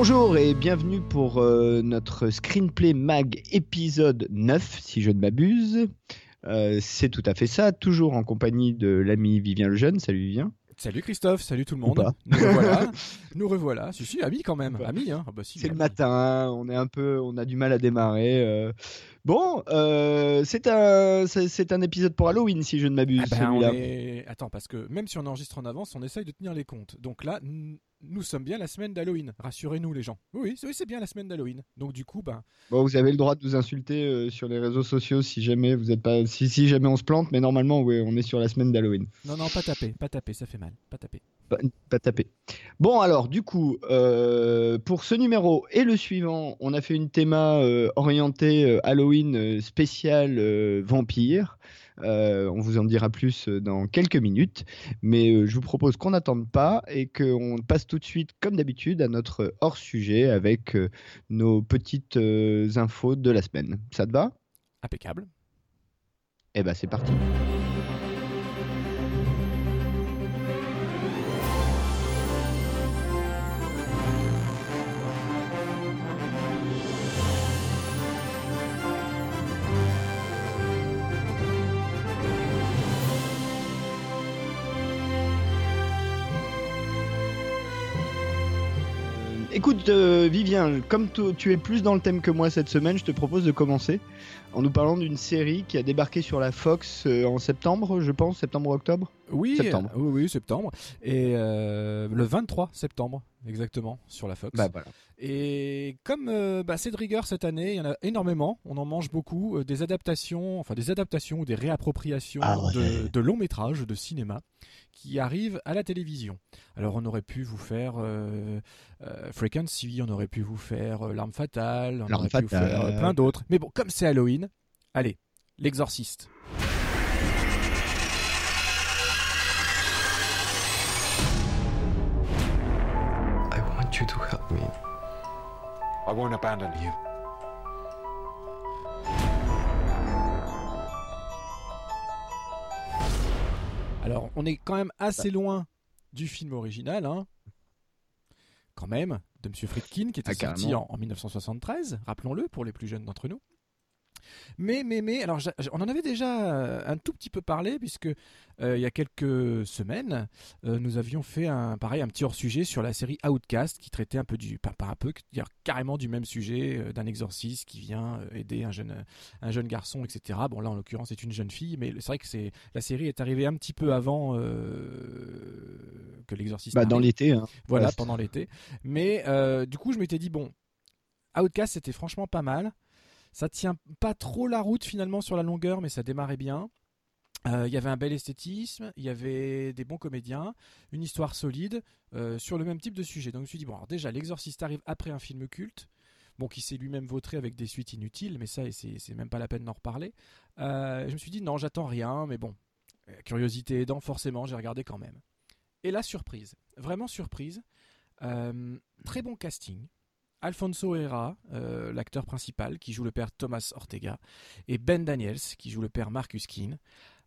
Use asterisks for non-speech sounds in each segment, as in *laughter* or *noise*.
Bonjour et bienvenue pour euh, notre Screenplay Mag épisode 9, si je ne m'abuse. Euh, c'est tout à fait ça, toujours en compagnie de l'ami Vivien Lejeune. Salut Vivien. Salut Christophe, salut tout le monde. Nous revoilà. *laughs* Nous revoilà. Si, si, amis quand même. Amis, hein. Ah bah si, C'est le matin, on est un peu, on a du mal à démarrer. euh. Bon, euh, c'est un, c'est c'est un épisode pour Halloween, si je ne m'abuse. Ah ben, on celui-là. est... Attends, parce que même si on enregistre en avance, on essaye de tenir les comptes. Donc là, nous sommes bien la semaine d'Halloween. Rassurez-nous les gens. Oui, oui, c'est bien la semaine d'Halloween. Donc du coup, ben, Bon, vous avez le droit de nous insulter euh, sur les réseaux sociaux si jamais vous êtes pas, si, si jamais on se plante, mais normalement, oui, on est sur la semaine d'Halloween. non, non, pas taper, pas taper, ça fait mal, pas taper. Pas, pas taper. Bon, alors, du coup, euh, pour ce numéro et le suivant, on a fait une théma euh, orientée euh, Halloween spécial vampire. On vous en dira plus dans quelques minutes. Mais je vous propose qu'on n'attende pas et qu'on passe tout de suite, comme d'habitude, à notre hors-sujet avec nos petites infos de la semaine. Ça te va? Impeccable. Eh ben, c'est parti. Écoute, euh, Vivien, comme tu es plus dans le thème que moi cette semaine, je te propose de commencer en nous parlant d'une série qui a débarqué sur la Fox euh, en septembre, je pense, septembre-octobre. Oui, Septembre. euh, oui, oui, septembre. Et euh, le 23 septembre, exactement, sur la Fox. Bah voilà. Et comme euh, bah, c'est de rigueur cette année, il y en a énormément, on en mange beaucoup, des adaptations, enfin des adaptations ou des réappropriations Ah ouais. de, de longs métrages de cinéma qui arrivent à la télévision. Alors on aurait pu vous faire euh, euh, Frequency, on aurait pu vous faire euh, L'arme fatale, on L'Arme aurait pu vous faire euh, plein d'autres. Mais bon, comme c'est Halloween, allez, l'exorciste. I want you to help me. I won't abandon you. Alors, on est quand même assez loin du film original, hein. Quand même, de Monsieur Friedkin, qui était Ah, sorti en, en 1973, rappelons-le, pour les plus jeunes d'entre nous. Mais, mais, mais, alors, on en avait déjà euh, un tout petit peu parlé, puisque euh, il y a quelques semaines, euh, nous avions fait un, pareil, un petit hors-sujet sur la série Outcast, qui traitait un peu du, pas, pas un peu, dire carrément du même sujet, euh, d'un exorciste qui vient aider un jeune, un jeune garçon, etc. Bon, là, en l'occurrence, c'est une jeune fille, mais c'est vrai que c'est, la série est arrivée un petit peu avant que l'exorciste Bah, dans l'été. Hein. Voilà, pendant l'été. Mais du coup, je m'étais dit, bon, Outcast, c'était franchement pas mal. Ça tient pas trop la route finalement sur la longueur, mais ça démarrait bien. Euh, Il y avait un bel esthétisme, il y avait des bons comédiens, une histoire solide euh, sur le même type de sujet. Donc je me suis dit, bon, alors déjà, L'Exorciste arrive après un film culte, bon, qui s'est lui-même vautré avec des suites inutiles, mais ça, c'est même pas la peine d'en reparler. Euh, je me suis dit, non, j'attends rien, mais bon, curiosité aidant, forcément, j'ai regardé quand même. Et la surprise, vraiment surprise, très bon casting. Alfonso Herrera, euh, l'acteur principal, qui joue le père Thomas Ortega, et Ben Daniels, qui joue le père Marcus Keane.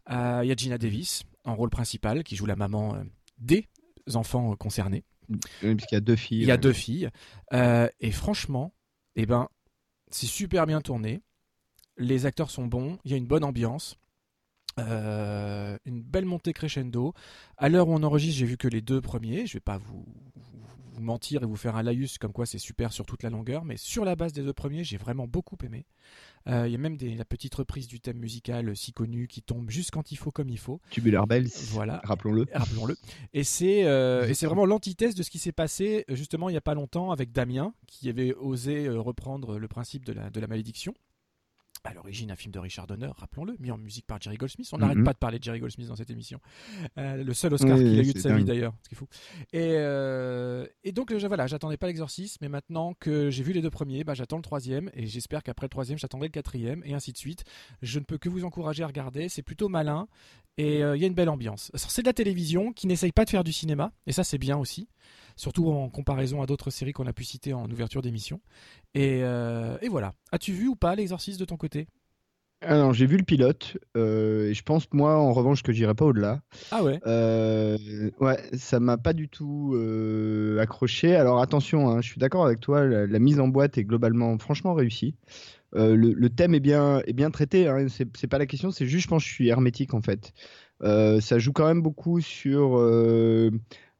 Euh, Il y a Gina Davis, en rôle principal, qui joue la maman euh, des enfants concernés. Oui, y a deux filles. Il y a deux filles. Et franchement, eh ben, c'est super bien tourné. Les acteurs sont bons. Il y a une bonne ambiance. Euh, une belle montée crescendo. À l'heure où on enregistre, j'ai vu que les deux premiers. Je vais pas vous, vous- mentir et vous faire un laïus comme quoi c'est super sur toute la longueur, mais sur la base des deux premiers, j'ai vraiment beaucoup aimé. Euh, Il y a même des, la petite reprise du thème musical si connu qui tombe juste quand il faut, comme il faut. Tubular Bells. Voilà. Rappelons-le. Rappelons-le. Et c'est euh, et c'est vraiment l'antithèse de ce qui s'est passé euh, justement il n'y a pas longtemps avec Damien, qui avait osé euh, reprendre le principe de la, de la malédiction. À l'origine un film de Richard Donner, rappelons-le, mis en musique par Jerry Goldsmith. On Mhm. n'arrête pas de parler de Jerry Goldsmith dans cette émission. Euh, le seul Oscar Oui, qu'il a eu de sa vie d'ailleurs, ce qui est fou. Et, euh, et donc je- voilà, j'attendais pas l'exorcisme, mais maintenant que j'ai vu les deux premiers, bah, j'attends le troisième, et j'espère qu'après le troisième, j'attendrai le quatrième, et ainsi de suite. Je ne peux que vous encourager à regarder, c'est plutôt malin, et euh, il y a une belle ambiance. C'est de la télévision qui n'essaye pas de faire du cinéma, et ça c'est bien aussi, surtout en comparaison à d'autres séries qu'on a pu citer en ouverture d'émission. Et, euh, et voilà. As-tu vu ou pas l'exorcisme de ton côté? Alors, j'ai vu le pilote, euh, et je pense, moi, en revanche, que j'irai pas au-delà. Ah ouais? Euh, ouais, ça m'a pas du tout euh, accroché. Alors attention, hein, je suis d'accord avec toi, la, la mise en boîte est globalement franchement réussie. Le, le thème est bien, est bien traité, hein, c'est pas la question, c'est juste, je pense, que je suis hermétique en fait. Euh, ça joue quand même beaucoup sur euh,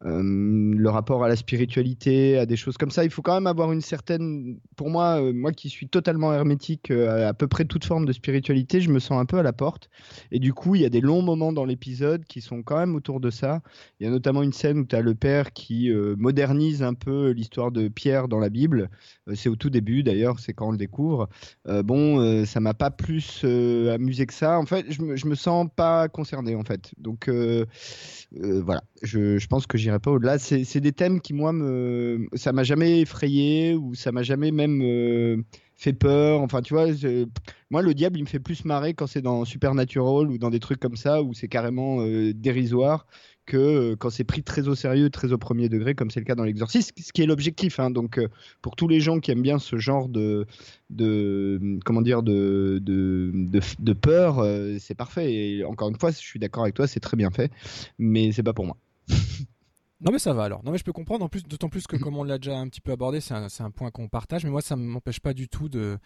euh, le rapport à la spiritualité, à des choses comme ça. Il faut quand même avoir une certaine. Pour moi, moi qui suis totalement hermétique à à peu près toute forme de spiritualité, je me sens un peu à la porte. Et du coup, il y a des longs moments dans l'épisode qui sont quand même autour de ça. Il y a notamment une scène où tu as le père qui modernise un peu l'histoire de Pierre dans la Bible. C'est au tout début d'ailleurs, c'est quand on le découvre. Bon, euh, ça m'a pas plus amusé que ça. En fait, je me, me sens pas concerné en fait. Donc euh, euh, voilà, je, pense que j'irai pas au-delà. C'est des thèmes qui moi me, ça m'a jamais effrayé ou ça m'a jamais même euh, fait peur. Enfin, tu vois, moi le diable il me fait plus marrer quand c'est dans Supernatural ou dans des trucs comme ça où c'est carrément dérisoire que euh, quand c'est pris très au sérieux, très au premier degré, comme c'est le cas dans l'exorcisme, ce qui est l'objectif. hein. Donc, euh, pour tous les gens qui aiment bien ce genre de, de comment dire, de, de, de, de peur, euh, c'est parfait. Et encore une fois, je suis d'accord avec toi, c'est très bien fait, mais c'est pas pour moi. *laughs* Non mais ça va alors. Non mais je peux comprendre. En plus, d'autant plus que comme on l'a déjà un petit peu abordé, c'est un, point qu'on partage. Mais moi, ça ne m'empêche pas du tout de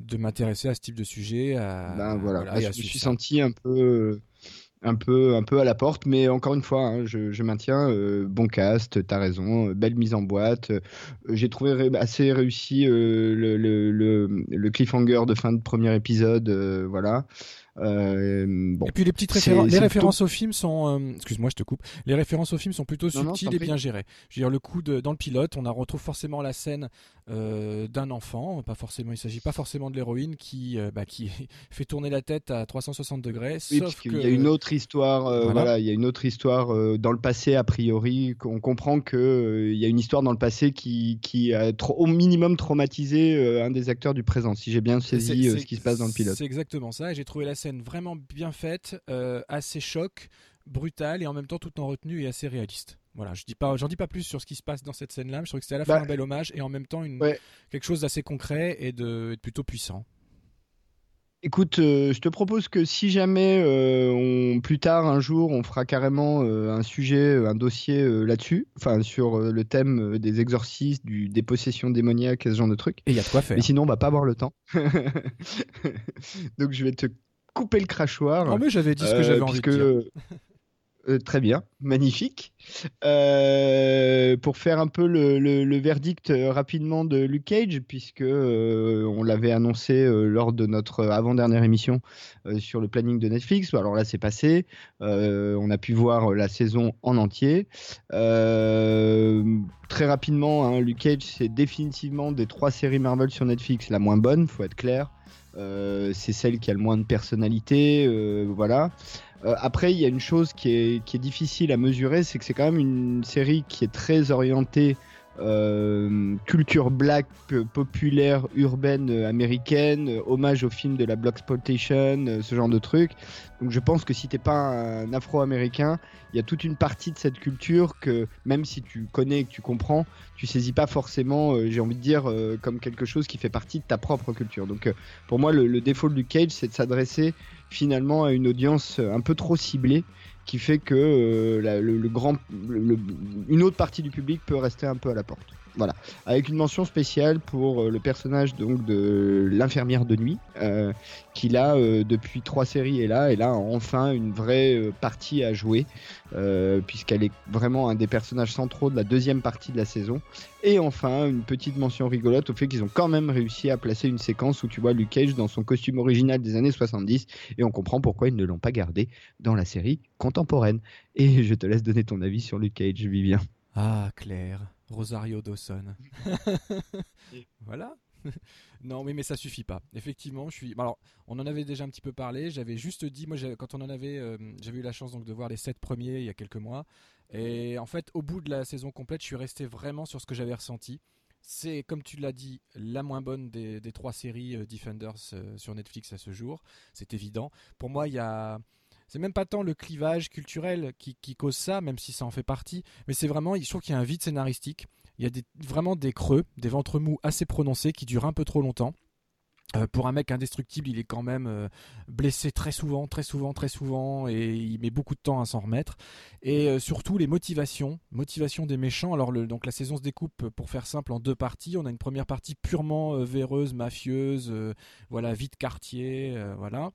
de m'intéresser à ce type de sujet. À, Ben voilà, je me suis ça. senti un peu, un peu, un peu à la porte, mais encore une fois, hein, je, je maintiens euh, bon cast, t'as raison, euh, belle mise en boîte. euh, J'ai trouvé assez réussi le, le, cliffhanger de fin de premier épisode, voilà. Euh, bon, Et puis les petites références, les références au film sont, euh, excuse-moi, je te coupe. Les références au film sont plutôt Non, subtiles et bien gérées. Je veux dire, le coup de dans le pilote, on a retrouve forcément la scène euh, d'un enfant, pas forcément, il s'agit pas forcément de l'héroïne qui, bah, qui *laughs* fait tourner la tête à 360 degrés. Oui, sauf parce qu'il que y a une autre histoire, Voilà. voilà. il y a une autre histoire dans le passé a priori. On comprend que il y a une histoire dans le passé qui, qui a trop- au minimum traumatisé un des acteurs du présent. Si j'ai bien saisi ce qui se passe dans le pilote. C'est exactement ça. et J'ai trouvé la scène vraiment bien faite, euh, assez choc, brutale et en même temps tout en retenue et assez réaliste. Voilà, je dis pas, j'en dis pas plus sur ce qui se passe dans cette scène-là. Je trouve que c'était à la fois Bah, un bel hommage et en même temps une, ouais. quelque chose d'assez concret et de, et de plutôt puissant. Écoute, euh, je te propose que si jamais euh, on, plus tard un jour on fera carrément euh, un sujet, un dossier là-dessus, enfin sur le thème des exorcismes, du, des possessions démoniaques et ce genre de trucs. Et il y a de quoi faire. Mais sinon, on va pas avoir le temps. *laughs* Donc je vais te couper le crachoir. Non mais j'avais dit ce que Euh, j'avais envie puisque, de dire. euh, très bien, magnifique. Euh, pour faire un peu le, le- le verdict euh, rapidement de Luke Cage, puisque euh, on l'avait annoncé euh, lors de notre avant-dernière émission euh, sur le planning de Netflix. Alors là, c'est passé. Euh, on a pu voir la saison en entier. Euh, très rapidement, hein, Luke Cage, c'est définitivement des trois séries Marvel sur Netflix la moins bonne, faut être clair. Euh, c'est celle qui a le moins de personnalité, euh, voilà. Euh, après, il y a une chose qui est, qui est difficile à mesurer, c'est que c'est quand même une série qui est très orientée euh, culture black, p- populaire, urbaine, euh, américaine, euh, hommage au film de la Blaxploitation, euh, ce genre de truc. Donc je pense que si t'es pas un afro-américain, il y a toute une partie de cette culture que même si tu connais et que tu comprends, tu saisis pas forcément, euh, j'ai envie de dire, euh, comme quelque chose qui fait partie de ta propre culture. Donc euh, pour moi, le, le défaut Luke Cage, c'est de s'adresser finalement à une audience euh, un peu trop ciblée qui fait que euh, le, grand, une autre partie du public peut rester un peu à la porte. Voilà, avec une mention spéciale pour euh, le personnage donc de l'infirmière de nuit, euh, qui là euh, depuis trois séries est là et là enfin une vraie euh, partie à jouer, puisqu'elle est vraiment un des personnages centraux de la deuxième partie de la saison. Et enfin une petite mention rigolote au fait qu'ils ont quand même réussi à placer une séquence où tu vois Luke Cage dans son costume original des années 70 et on comprend pourquoi ils ne l'ont pas gardé dans la série contemporaine. Et je te laisse donner ton avis sur Luke Cage, Vivien. Ah Claire, Rosario Dawson. *laughs* voilà. *laughs* non, oui, mais ça suffit pas. Effectivement, je suis. Alors, on en avait déjà un petit peu parlé. J'avais juste dit, moi, quand on en avait, euh, j'avais eu la chance donc de voir les sept premiers il y a quelques mois. Et en fait, au bout de la saison complète, je suis resté vraiment sur ce que j'avais ressenti. C'est, comme tu l'as dit, la moins bonne des, trois séries euh, Defenders euh, sur Netflix à ce jour. C'est évident. Pour moi, il y a c'est même pas tant le clivage culturel qui, cause ça, même si ça en fait partie, mais c'est vraiment, je trouve qu'il y a un vide scénaristique. Il y a vraiment des creux, des ventres mous assez prononcés qui durent un peu trop longtemps. Euh, pour un mec indestructible, il est quand même euh, blessé très souvent, très souvent, très souvent, et il met beaucoup de temps à s'en remettre. Et euh, surtout les motivations, motivations des méchants. Alors donc la saison se découpe, pour faire simple, en deux parties. On a une première partie purement véreuse, mafieuse, voilà, vide quartier, voilà.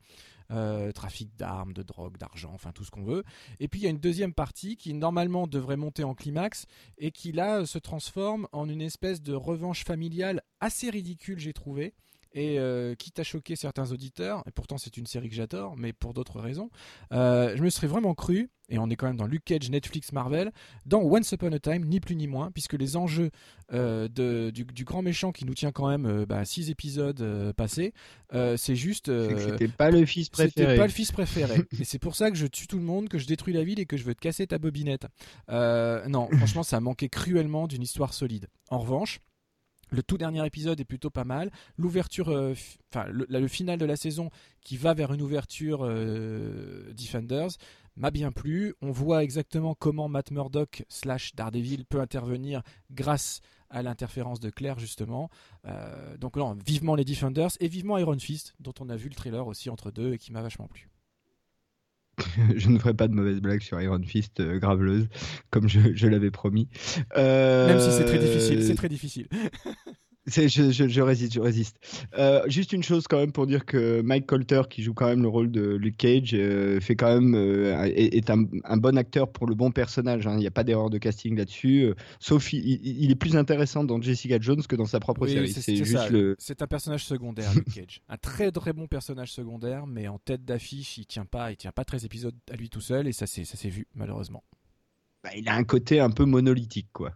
Trafic d'armes, de drogue, d'argent, enfin tout ce qu'on veut. Et puis il y a une deuxième partie qui normalement devrait monter en climax et qui là se transforme en une espèce de revanche familiale assez ridicule, j'ai trouvé et euh, quitte à choquer certains auditeurs, et pourtant c'est une série que j'adore, mais pour d'autres raisons, euh, je me serais vraiment cru, et on est quand même dans Luke Cage, Netflix, Marvel, dans Once Upon a Time, ni plus ni moins, puisque les enjeux euh, de, du, grand méchant qui nous tient quand même bah, six épisodes passés, c'est juste. c'était pas le fils préféré. C'était pas le fils préféré. *laughs* et c'est pour ça que je tue tout le monde, que je détruis la ville et que je veux te casser ta bobinette. non, franchement, ça a manqué cruellement d'une histoire solide. En revanche, le tout dernier épisode est plutôt pas mal. L'ouverture, euh, enfin le, final de la saison qui va vers une ouverture euh, Defenders m'a bien plu. On voit exactement comment Matt Murdock slash Daredevil peut intervenir grâce à l'interférence de Claire justement. Euh, donc non, vivement les Defenders et vivement Iron Fist dont on a vu le trailer aussi entre deux et qui m'a vachement plu. *laughs* je ne ferai pas de mauvaise blague sur Iron Fist euh, graveleuse, comme je, l'avais promis. Même si c'est très difficile, c'est très difficile. *laughs* Je, je, je, résiste, je résiste. Euh, juste une chose quand même pour dire que Mike Colter, qui joue quand même le rôle de Luke Cage, euh, fait quand même euh, est, un, un, bon acteur pour le bon personnage. Hein. Il n'y a pas d'erreur de casting là-dessus. sauf il, il, est plus intéressant dans Jessica Jones que dans sa propre série. C'est juste le... C'est un personnage secondaire, Luke Cage. un très très bon personnage secondaire, mais en tête d'affiche, il tient pas, il tient pas 13 épisodes à lui tout seul, et ça s'est ça s'est vu malheureusement. Bah, il a un côté un peu monolithique, quoi.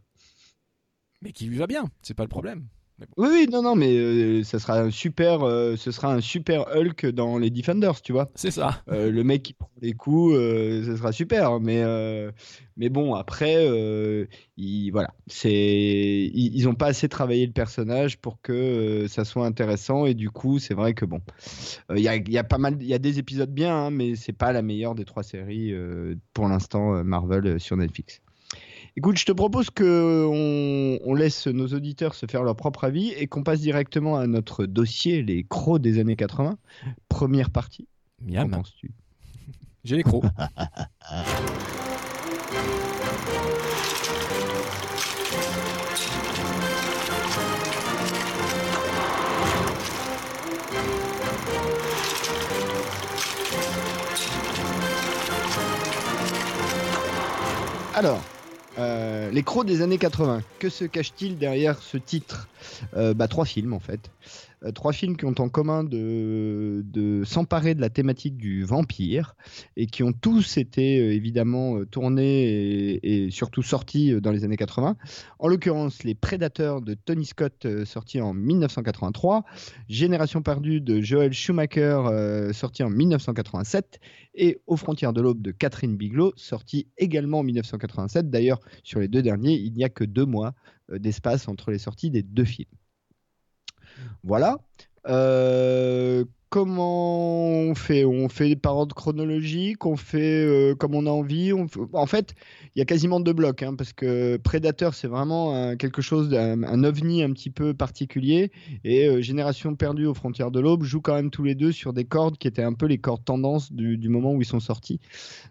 Mais qui lui va bien, c'est pas le problème. Oui, oui, non, non, mais euh, ça sera un super, euh, ce sera un super Hulk dans les Defenders, tu vois. C'est ça. Euh, le mec qui prend les coups, ce sera super. Mais, mais bon, après, il, voilà, c'est, ils n'ont pas assez travaillé le personnage pour que ça soit intéressant. Et du coup, c'est vrai que bon, il y a, y, a, pas mal, il y a des épisodes bien, hein, mais c'est pas la meilleure des trois séries pour l'instant Marvel sur Netflix. Écoute, je te propose que on, laisse nos auditeurs se faire leur propre avis et qu'on passe directement à notre dossier, les crocs des années 80. Première partie. Miam. Qu'en penses-tu? J'ai les crocs. Alors, euh, les crocs des années 80. Que se cache-t-il derrière ce titre? Euh, bah, Trois films en fait. Euh, trois films qui ont en commun de, s'emparer de la thématique du vampire et qui ont tous été euh, évidemment euh, tournés et, surtout sortis dans les années 80. En l'occurrence, Les Prédateurs de Tony Scott, sorti en 1983, Génération perdue de Joel Schumacher, sorti en 1987, et Aux frontières de l'aube de Catherine Bigelow, sorti également en 1987. D'ailleurs, sur les deux derniers, il n'y a que deux mois d'espace entre les sorties des deux films. Voilà. Euh, comment on fait? On fait par ordre chronologique, on fait euh, comme on a envie. En fait, il y a quasiment deux blocs, hein, parce que Predator, c'est vraiment quelque chose, un, ovni un petit peu particulier. Et euh, Génération perdue aux frontières de l'aube joue quand même tous les deux sur des cordes qui étaient un peu les cordes tendances du, moment où ils sont sortis.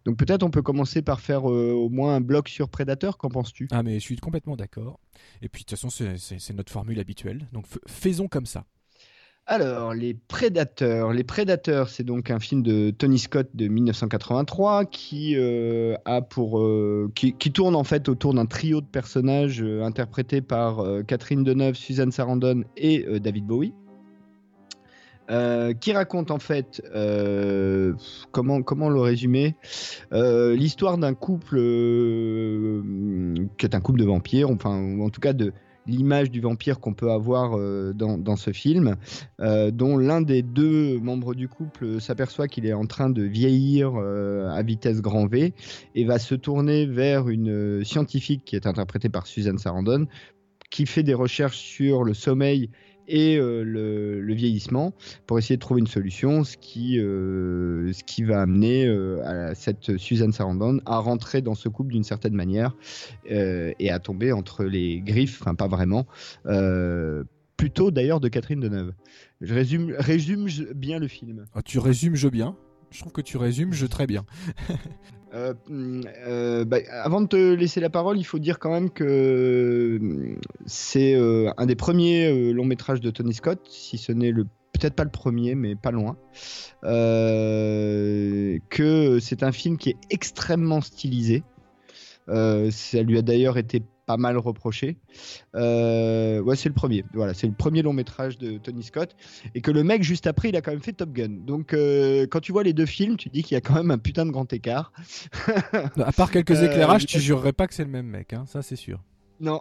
Donc peut-être on peut commencer par faire au moins un bloc sur Predator. Qu'en penses-tu? Ah mais je suis complètement d'accord. Et puis de toute façon, c'est notre formule habituelle. Donc faisons comme ça. Alors, Les Prédateurs. Les Prédateurs, c'est donc un film de Tony Scott de 1983 qui, euh, euh, qui, tourne en fait autour d'un trio de personnages euh, interprétés par Catherine Deneuve, Suzanne Sarandon et David Bowie. qui raconte en fait comment comment le résumer l'histoire d'un couple qui est un couple de vampires enfin en tout cas de l'image du vampire qu'on peut avoir euh, dans, ce film, euh, dont l'un des deux membres du couple s'aperçoit qu'il est en train de vieillir euh, à vitesse grand V et va se tourner vers une scientifique qui est interprétée par Suzanne Sarandon, qui fait des recherches sur le sommeil et euh, le, vieillissement pour essayer de trouver une solution, ce qui, euh, ce qui va amener euh, à cette Suzanne Sarandon à rentrer dans ce couple d'une certaine manière et à tomber entre les griffes, enfin pas vraiment, plutôt d'ailleurs de Catherine Deneuve. Je résume, résume bien le film. Ah, tu résumes je bien je trouve que tu résumes je très bien. *laughs* Euh, euh, bah, avant de te laisser la parole, il faut dire quand même que c'est euh, un des premiers longs métrages de Tony Scott, si ce n'est peut-être pas le premier, mais pas loin. Que c'est un film qui est extrêmement stylisé. ça lui a d'ailleurs été pas mal reproché. Euh, ouais, c'est le premier. Voilà, c'est le premier long métrage de Tony Scott. Et que le mec, juste après, il a quand même fait Top Gun. Donc, euh, quand tu vois les deux films, tu dis qu'il y a quand même un putain de grand écart. à part quelques *laughs* éclairages, euh, tu jurerais pas que c'est le même mec, hein, ça c'est sûr. Non.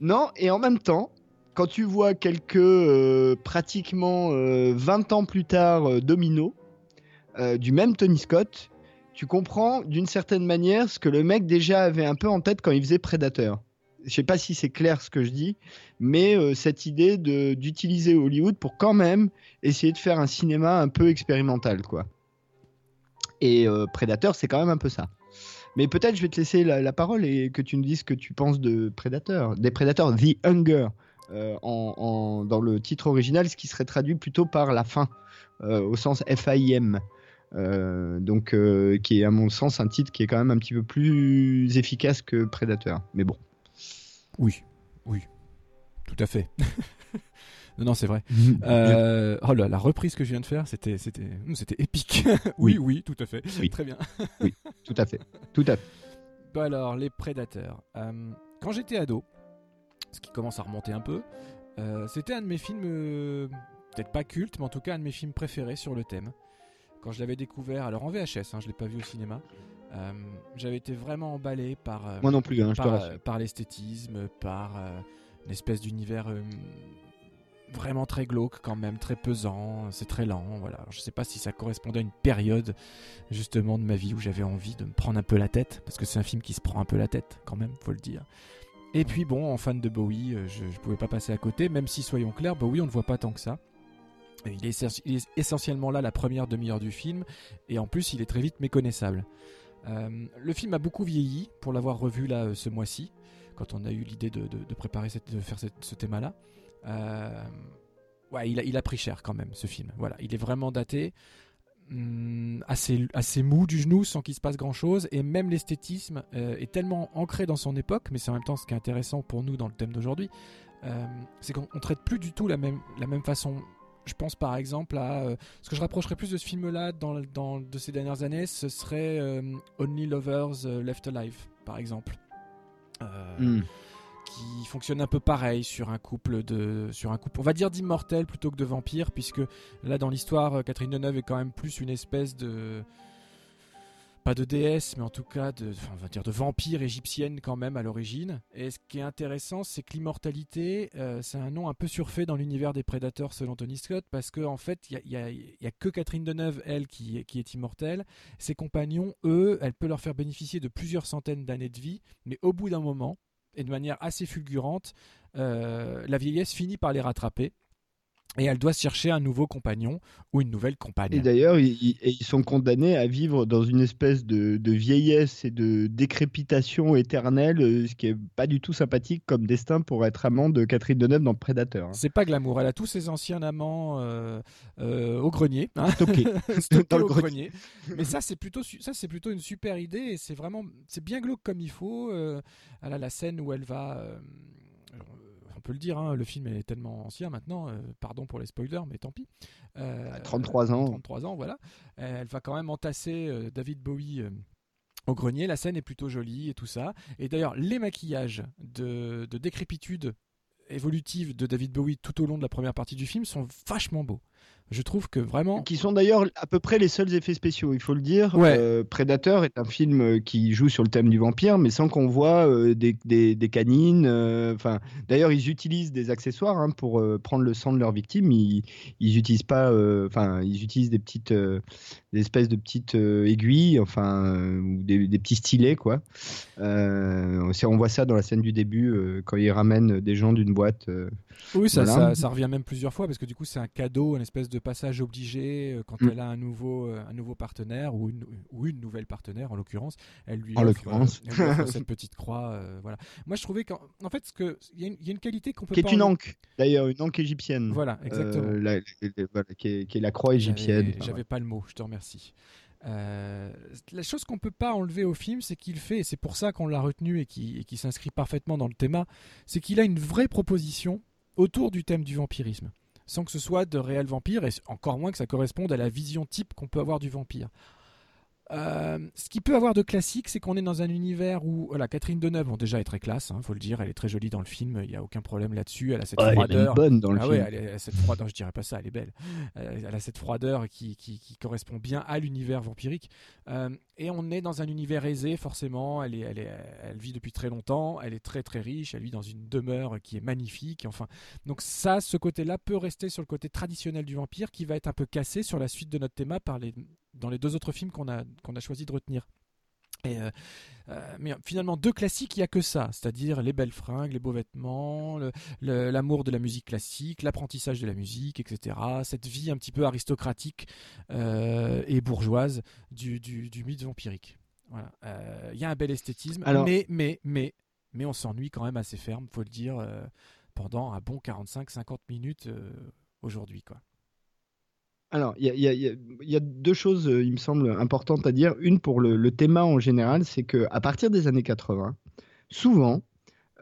Non, et en même temps, quand tu vois quelques pratiquement 20 ans plus tard Domino, du même Tony Scott, tu comprends d'une certaine manière ce que le mec déjà avait un peu en tête quand il faisait Predator. Je sais pas si c'est clair ce que je dis, mais euh, cette idée d'utiliser Hollywood pour quand même essayer de faire un cinéma un peu expérimental, quoi. Et euh, Predator, c'est quand même un peu ça. Mais peut-être je vais te laisser la, parole et que tu nous dises ce que tu penses de Predator, des Predators, The Hunger, euh, en, dans le titre original, ce qui serait traduit plutôt par la faim, au sens F-A-I-M. Euh, donc, euh, qui est à mon sens un titre qui est quand même un petit peu plus efficace que Predator. Mais bon. Oui, oui, tout à fait. *laughs* non, non, c'est vrai. euh, oh là, la reprise que je viens de faire, c'était, c'était, c'était épique. *laughs* oui, oui, oui, tout à fait. Oui. Très bien. *laughs* oui, tout à fait, tout à fait. Alors, les Prédateurs. Euh, quand j'étais ado, ce qui commence à remonter un peu, euh, c'était un de mes films, euh, peut-être pas culte, mais en tout cas un de mes films préférés sur le thème quand je l'avais découvert, alors en VHS, hein, je l'ai pas vu au cinéma, euh, j'avais été vraiment emballé par moi non plus, hein, par, par l'esthétisme, par euh, une espèce d'univers euh, vraiment très glauque quand même, très pesant, c'est très lent, voilà. Alors, je sais pas si ça correspondait à une période justement de ma vie où j'avais envie de me prendre un peu la tête, parce que c'est un film qui se prend un peu la tête quand même, faut le dire. Et puis bon, en fan de Bowie, je, je pouvais pas passer à côté, même si soyons clairs, Bowie on ne voit pas tant que ça. Il est, essentiellement là la première demi-heure du film, et en plus il est très vite méconnaissable. Euh, le film a beaucoup vieilli pour l'avoir revu là ce mois-ci, quand on a eu l'idée de, préparer cette, de faire ce thème-là. Euh, ouais, il a, pris cher quand même ce film. Voilà, il est vraiment daté, hum, assez, mou du genou sans qu'il se passe grand-chose, et même l'esthétisme euh, est tellement ancré dans son époque, mais c'est en même temps ce qui est intéressant pour nous dans le thème d'aujourd'hui, euh, c'est qu'on traite plus du tout la même, la même façon je pense par exemple à euh, ce que je rapprocherais plus de ce film-là dans, dans, de ces dernières années, ce serait euh, Only Lovers euh, Left Alive, par exemple, mm. qui fonctionne un peu pareil sur un couple de, sur un couple, on va dire d'immortels plutôt que de vampires, puisque là dans l'histoire, Catherine Deneuve est quand même plus une espèce de pas de déesse, mais en tout cas de, enfin, on va dire de vampire égyptienne quand même à l'origine. Et ce qui est intéressant, c'est que l'immortalité, euh, c'est un nom un peu surfait dans l'univers des prédateurs selon Tony Scott, parce qu'en en fait, il y a, que Catherine Deneuve, elle, qui, qui est immortelle. Ses compagnons, eux, elle peut leur faire bénéficier de plusieurs centaines d'années de vie, mais au bout d'un moment, et de manière assez fulgurante, euh, la vieillesse finit par les rattraper et elle doit chercher un nouveau compagnon ou une nouvelle compagne. Et d'ailleurs, ils, ils, sont condamnés à vivre dans une espèce de, de vieillesse et de décrépitation éternelle, euh, ce qui est pas du tout sympathique comme destin pour être amant de Catherine Deneuve dans Predator. Hein. C'est pas glamour. Elle a tous ses anciens amants euh, euh, au grenier, hein stockés *laughs* *laughs* dans le grenier. *laughs* Mais ça, c'est plutôt ça, c'est plutôt une super idée et c'est vraiment c'est bien glauque comme il faut. Euh, elle a la scène où elle va peut le dire, hein, le film est tellement ancien maintenant, euh, pardon pour les spoilers, mais tant pis. Euh, 33 ans. 33 ans, voilà. Euh, elle va quand même entasser euh, David Bowie au grenier. La scène est plutôt jolie et tout ça. Et d'ailleurs, les maquillages de, de décrépitude évolutive de David Bowie tout au long de la première partie du film sont vachement beaux. Je trouve que vraiment. Qui sont d'ailleurs à peu près les seuls effets spéciaux, il faut le dire. Ouais. Euh, Predator est un film euh, qui joue sur le thème du vampire, mais sans qu'on voit euh, des, des- des canines. euh, d'ailleurs, ils utilisent des accessoires hein, pour prendre le sang de leurs victimes. Ils, ils utilisent pas. Enfin, ils utilisent des petites, des espèces de petites aiguilles, enfin, ou des, des petits stylets, quoi. On voit ça dans la scène du début quand ils ramènent des gens d'une boîte. Oui, ça, Voilà. ça, ça revient même plusieurs fois parce que du coup, c'est un cadeau, une espèce de passage obligé euh, quand Mm. elle a un nouveau, euh, un nouveau partenaire ou une, ou une nouvelle partenaire en l'occurrence. Elle lui En l'occurrence. euh, *laughs* cette petite croix. voilà. Moi, je trouvais qu'en en fait, ce que il y, a une- il y a une qualité qu'on peut qui est pas une enlever- anque, d'ailleurs, une anque égyptienne. Voilà, exactement. La- voilà, qui, est, qui est la croix égyptienne. J'avais Enfin, j'avais pas le mot, je te remercie. Euh, la chose qu'on peut pas enlever au film, c'est qu'il fait, et c'est pour ça qu'on l'a retenu et qui, qui s'inscrit parfaitement dans le thème, c'est qu'il a une vraie proposition autour du thème du vampirisme, sans que ce soit de réels vampires, et encore moins que ça corresponde à la vision type qu'on peut avoir du vampire. Euh, ce qui peut avoir de classique, c'est qu'on est dans un univers où voilà, Catherine Deneuve, bon, déjà, est très classe, hein, faut le dire, elle est très jolie dans le film, il n'y a aucun problème là-dessus, elle a cette ouais, elle est froideur. bonne dans le Ah film. ouais, elle, a cette froideur, je dirais pas ça, elle est belle. Euh, Elle a cette froideur qui, qui, qui correspond bien à l'univers vampirique. Euh, et on est dans un univers aisé, forcément. Elle, est, elle, est, elle vit depuis très longtemps, elle est très très riche, elle vit dans une demeure qui est magnifique. Enfin, donc ça, ce côté-là peut rester sur le côté traditionnel du vampire qui va être un peu cassé sur la suite de notre thème par les, dans les deux autres films qu'on a, qu'on a choisi de retenir. Et euh, euh, mais finalement, deux classiques, il n'y a que ça, c'est-à-dire les belles fringues, les beaux vêtements, l'amour de la musique classique, l'apprentissage de la musique, etc. Cette vie un petit peu aristocratique euh, et bourgeoise du, du, du mythe vampirique. Voilà. Il y a un bel esthétisme, Alors- mais, mais, mais, mais on s'ennuie quand même assez ferme, faut le dire, pendant un bon 45-50 minutes aujourd'hui. quoi. Alors, il y a, deux choses, euh, il me semble, importantes à dire. Une pour le, thème en général, c'est que à partir des années 80, souvent,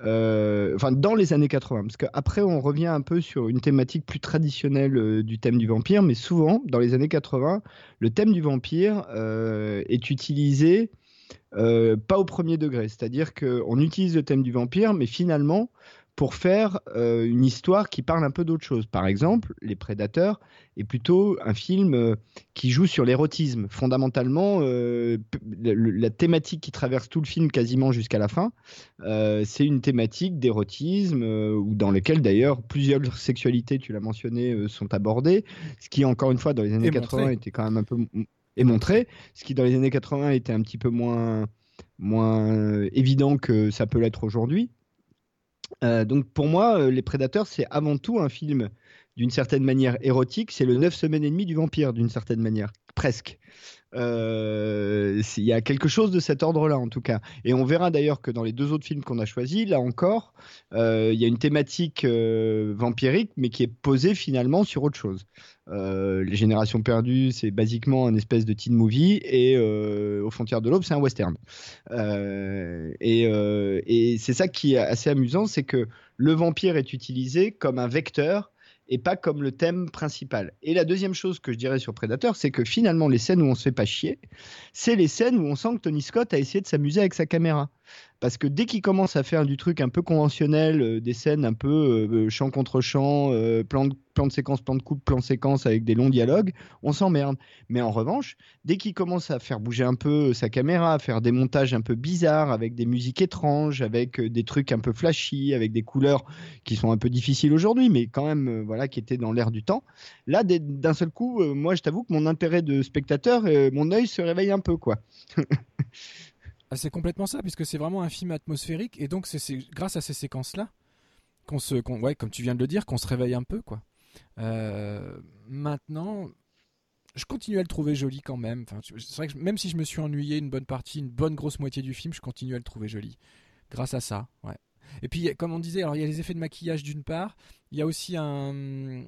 euh, enfin dans les années 80, parce qu'après on revient un peu sur une thématique plus traditionnelle euh, du thème du vampire, mais souvent dans les années 80, le thème du vampire est utilisé pas au premier degré, c'est-à-dire qu'on utilise le thème du vampire, mais finalement pour faire euh, une histoire qui parle un peu d'autre chose. Par exemple, Les Prédateurs est plutôt un film euh, qui joue sur l'érotisme. Fondamentalement, euh, la, la thématique qui traverse tout le film quasiment jusqu'à la fin, c'est une thématique d'érotisme, ou dans lequel d'ailleurs plusieurs sexualités, tu l'as mentionné, sont abordées, ce qui encore une fois dans les années Et 80 montré. était quand même un peu et montré, ce qui dans les années 80 était un petit peu moins moins évident que ça peut l'être aujourd'hui. Euh, donc pour moi, euh, Les Prédateurs, c'est avant tout un film d'une certaine manière érotique. C'est le 9 semaines et demie du vampire, d'une certaine manière, presque. Euh, Il y a quelque chose de cet ordre-là, en tout cas. Et on verra d'ailleurs que dans les deux autres films qu'on a choisis, là encore, euh, il y a une thématique euh, vampirique, mais qui est posée finalement sur autre chose. Les Générations Perdues, c'est basiquement un espèce de teen movie, et Aux Frontières de l'Aube, c'est un western. Et c'est ça qui est assez amusant, c'est que le vampire est utilisé comme un vecteur et pas comme le thème principal. Et la deuxième chose que je dirais sur Predator, c'est que finalement, les scènes où on se fait pas chier, c'est les scènes où on sent que Tony Scott a essayé de s'amuser avec sa caméra. Parce que dès qu'il commence à faire du truc un peu conventionnel, euh, des scènes un peu euh, chant contre chant, euh, plan, de, plan de séquence, plan de coupe, plan séquence avec des longs dialogues, on s'emmerde. Mais en revanche, dès qu'il commence à faire bouger un peu sa caméra, à faire des montages un peu bizarres, avec des musiques étranges, avec euh, des trucs un peu flashy, avec des couleurs qui sont un peu difficiles aujourd'hui, mais quand même, euh, voilà, qui étaient dans l'air du temps, là, d'un seul coup, euh, moi, je t'avoue que mon intérêt de spectateur, euh, mon œil se réveille un peu, quoi. *laughs* Ah, c'est complètement ça, puisque c'est vraiment un film atmosphérique, et donc c'est grâce à ces séquences-là qu'on se, ouais, comme tu viens de le dire, qu'on se réveille un peu, quoi. Euh, maintenant, je continue à le trouver joli quand même. Enfin, c'est vrai que même si je me suis ennuyé une bonne partie, une bonne grosse moitié du film, je continue à le trouver joli, grâce à ça. Ouais. Et puis, comme on disait, alors il y a les effets de maquillage d'une part, il y a aussi un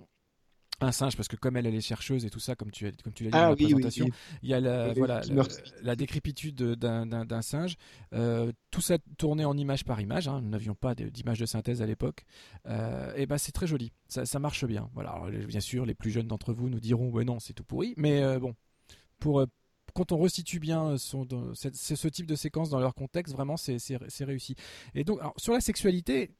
un singe parce que comme elle elle est chercheuse et tout ça comme tu comme tu l'as dit dans la présentation il y a la, Oui, voilà, la, la décrépitude d'un- singe. Euh, tout ça tourné en image par image. hein. Nous n'avions pas d'image de synthèse à l'époque. Euh, et ben c'est très joli. Ça, ça marche bien. Voilà. Alors, bien sûr, les plus jeunes d'entre vous nous diront ouais non c'est tout pourri. Mais euh, bon, pour quand on resitue bien son, ce type de séquence dans leur contexte, vraiment c'est réussi. Et donc alors, sur la sexualité.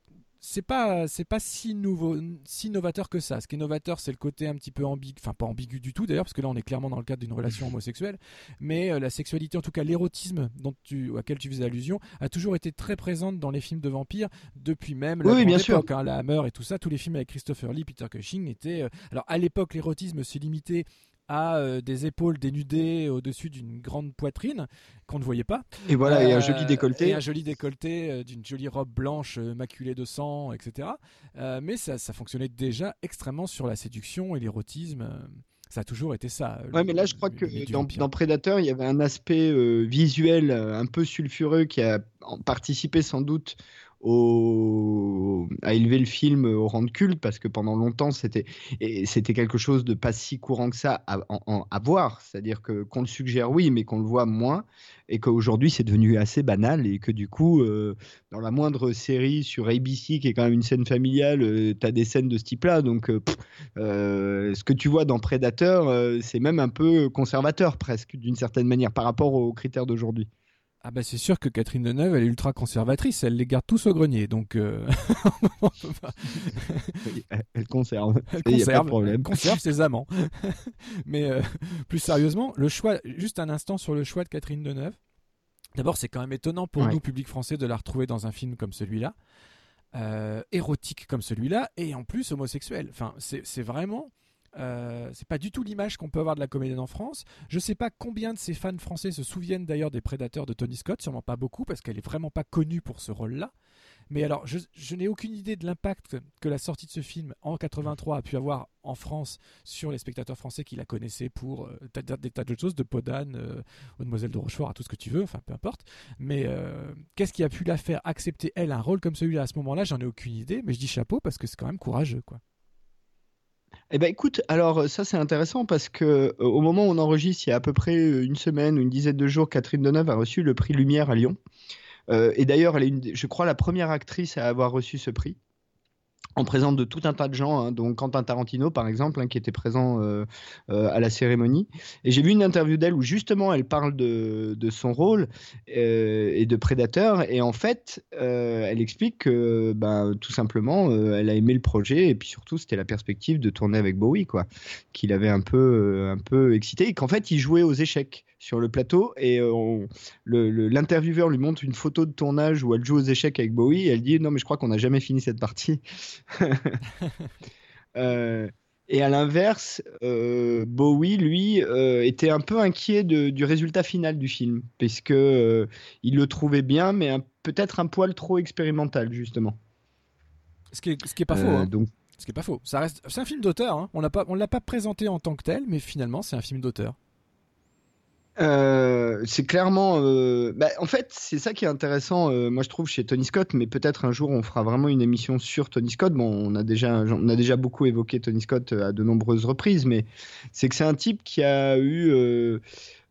C'est pas c'est pas si nouveau si novateur que ça. Ce qui est novateur, c'est le côté un petit peu ambigu, enfin pas ambigu du tout d'ailleurs, parce que là on est clairement dans le cadre d'une relation homosexuelle, mais euh, la sexualité, en tout cas l'érotisme dont tu auquel tu faisais allusion, a toujours été très présente dans les films de vampires depuis même la Oui, bien sûr. hein, la Hammer et tout ça. Tous les films avec Christopher Lee, Peter Cushing étaient. euh, alors à l'époque, l'érotisme se limitait à euh, des épaules dénudées au-dessus d'une grande poitrine qu'on ne voyait pas. Et voilà, et un Euh, joli décolleté. Et un joli décolleté euh, d'une jolie robe blanche euh, maculée de sang, etc. Euh, mais ça, ça fonctionnait déjà extrêmement sur la séduction et l'érotisme. euh, Ça a toujours été ça. euh, Ouais, le- mais là, je crois le que dans, dans Predator, il y avait un aspect euh, visuel euh, un peu sulfureux qui a participé sans doute à élever le film au rang de culte parce que pendant longtemps, c'était c'était quelque chose de pas si courant que ça à, voir. C'est-à-dire que qu'on le suggère, oui, mais qu'on le voit moins et qu'aujourd'hui, c'est devenu assez banal et que du coup, euh, dans la moindre série sur ABC, qui est quand même une scène familiale, tu as des scènes de ce type-là. Donc, euh, euh, ce que tu vois dans Predator, euh, c'est même un peu conservateur presque, d'une certaine manière, par rapport aux critères d'aujourd'hui. Ah bah c'est sûr que Catherine Deneuve, elle est ultra conservatrice, elle les garde tous au grenier, donc euh, *laughs* on peut pas- Elle, conserve, elle a pas conserve, de problème. elle conserve ses amants. *laughs* Mais euh, plus sérieusement, le choix, juste un instant sur le choix de Catherine Deneuve. D'abord, c'est quand même étonnant pour Ouais. nous, public français, de la retrouver dans un film comme celui-là, euh, érotique comme celui-là, et en plus homosexuel. Enfin, c'est c'est vraiment. Euh, c'est pas du tout l'image qu'on peut avoir de la comédienne en France. Je sais pas combien de ses fans français se souviennent d'ailleurs des prédateurs de Tony Scott, sûrement pas beaucoup parce qu'elle est vraiment pas connue pour ce rôle-là. Mais alors, je, n'ai aucune idée de l'impact que la sortie de ce film en 83 a pu avoir en France sur les spectateurs français qui la connaissaient pour euh, des tas de choses, de Podane, euh, aux Demoiselles de Rochefort, à tout ce que tu veux, enfin peu importe. Mais euh, qu'est-ce qui a pu la faire accepter, elle, un rôle comme celui-là à ce moment-là? J'en ai aucune idée, mais je dis chapeau parce que c'est quand même courageux, quoi. Eh ben écoute, alors ça c'est intéressant parce que euh, au moment où on enregistre, il y a à peu près euh, une semaine ou une dizaine de jours, Catherine Deneuve a reçu le prix Lumière à Lyon. Euh, et d'ailleurs, elle est, une, je crois, la première actrice à avoir reçu ce prix. En présence de tout un tas de gens, hein, dont Quentin Tarantino par exemple, hein, qui était présent euh, euh, à la cérémonie. Et j'ai vu une interview d'elle où justement elle parle de, son rôle euh, et de Prédateur. Et en fait, elle explique que ben, tout simplement, elle a aimé le projet et puis surtout, c'était la perspective de tourner avec Bowie, quoi, qu'il avait un peu, un peu excité et qu'en fait, il jouait aux échecs sur le plateau et euh, on- le- le- l'intervieweur lui montre une photo de tournage où elle joue aux échecs avec Bowie et elle dit non mais je crois qu'on n'a jamais fini cette partie. *laughs* Euh, et à l'inverse, euh, Bowie, lui, euh, était un peu inquiet de- du résultat final du film, puisque euh, il le trouvait bien, mais un- peut-être un poil trop expérimental, justement. Ce qui est, ce qui est pas Euh, faux. hein. donc, Ce qui est pas faux. Ça reste, c'est un film d'auteur. Hein. On l'a pas, on l'a pas présenté en tant que tel, mais finalement, c'est un film d'auteur. Euh, c'est clairement. euh, bah, en fait, c'est ça qui est intéressant, euh, moi je trouve, chez Tony Scott, mais peut-être un jour on fera vraiment une émission sur Tony Scott. Bon, on a déjà, on a déjà beaucoup évoqué Tony Scott euh, à de nombreuses reprises, mais c'est que c'est un type qui a eu.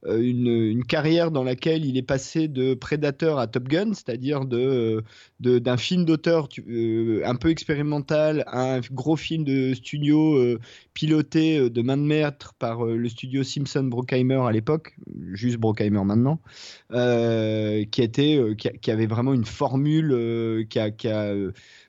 Euh, une, une carrière dans laquelle il est passé de Predator à Top Gun, c'est-à-dire de, euh, d'un film d'auteur euh, un peu expérimental à un gros film de studio piloté de main de maître par le studio Simpson Brockheimer à l'époque, juste Brockheimer maintenant, qui, était, qui, avait vraiment une formule qui a,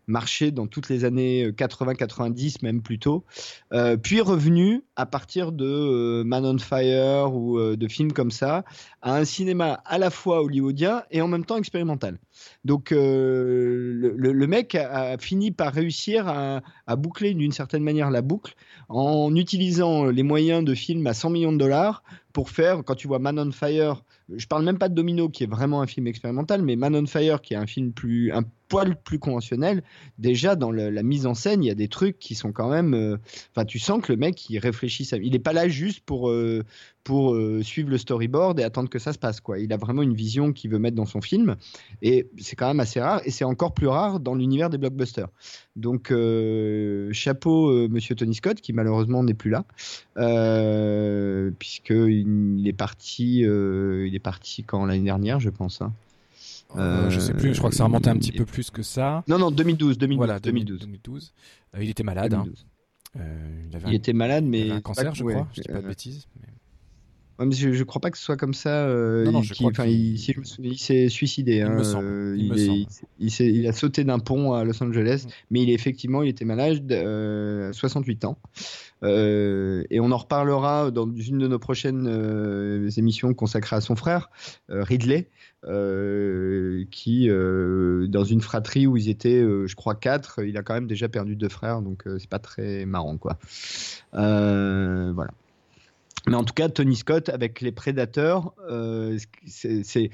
marché dans toutes les années 80-90 même plutôt, euh, puis revenu à partir de euh, Man on Fire ou euh, de films comme ça à un cinéma à la fois hollywoodien et en même temps expérimental. Donc euh, le, mec a, fini par réussir à, boucler d'une certaine manière la boucle en utilisant les moyens de films à 100 millions de dollars pour faire, quand tu vois Man on Fire, je parle même pas de Domino qui est vraiment un film expérimental, mais Man on Fire qui est un film plus, poil plus conventionnel, déjà dans la mise en scène, il y a des trucs qui sont quand même, euh, enfin tu sens que le mec il réfléchit, ça, il est pas là juste pour euh, pour euh, suivre le storyboard et attendre que ça se passe. Il a vraiment une vision qu'il veut mettre dans son film et c'est quand même assez rare et c'est encore plus rare dans l'univers des blockbusters. Donc chapeau Monsieur Tony Scott qui malheureusement n'est plus là euh, puisque il est parti, est parti quand l'année dernière je pense. hein. Euh, je sais plus. Je crois que ça remontait un petit peu plus que ça. Non non 2012 2012 voilà, 2012. 2012. Euh, il était malade. hein. 2012. Euh, il avait Il un, était malade il mais avait un c'est cancer, je ouais, crois. Je dis pas de bêtises. mais- Ouais, mais je, je crois pas que ce soit comme ça. euh, Non, non, il- je qu'il- crois enfin, qu'il- il, si je me souviens, il s'est suicidé. Il hein, me semble, euh, il me est- semble. il s'est- il s'est- il a sauté d'un pont à Los Angeles, Mm. mais il est effectivement, il était malade, euh, 68 ans. Euh, et on en reparlera dans une de nos prochaines émissions consacrées à son frère, Ridley, euh, qui, euh, dans une fratrie où ils étaient, euh, je crois, quatre, il a quand même déjà perdu deux frères, donc euh, c'est pas très marrant, quoi. Euh, voilà. Mais en tout cas, Tony Scott avec les Prédateurs, euh, c'est-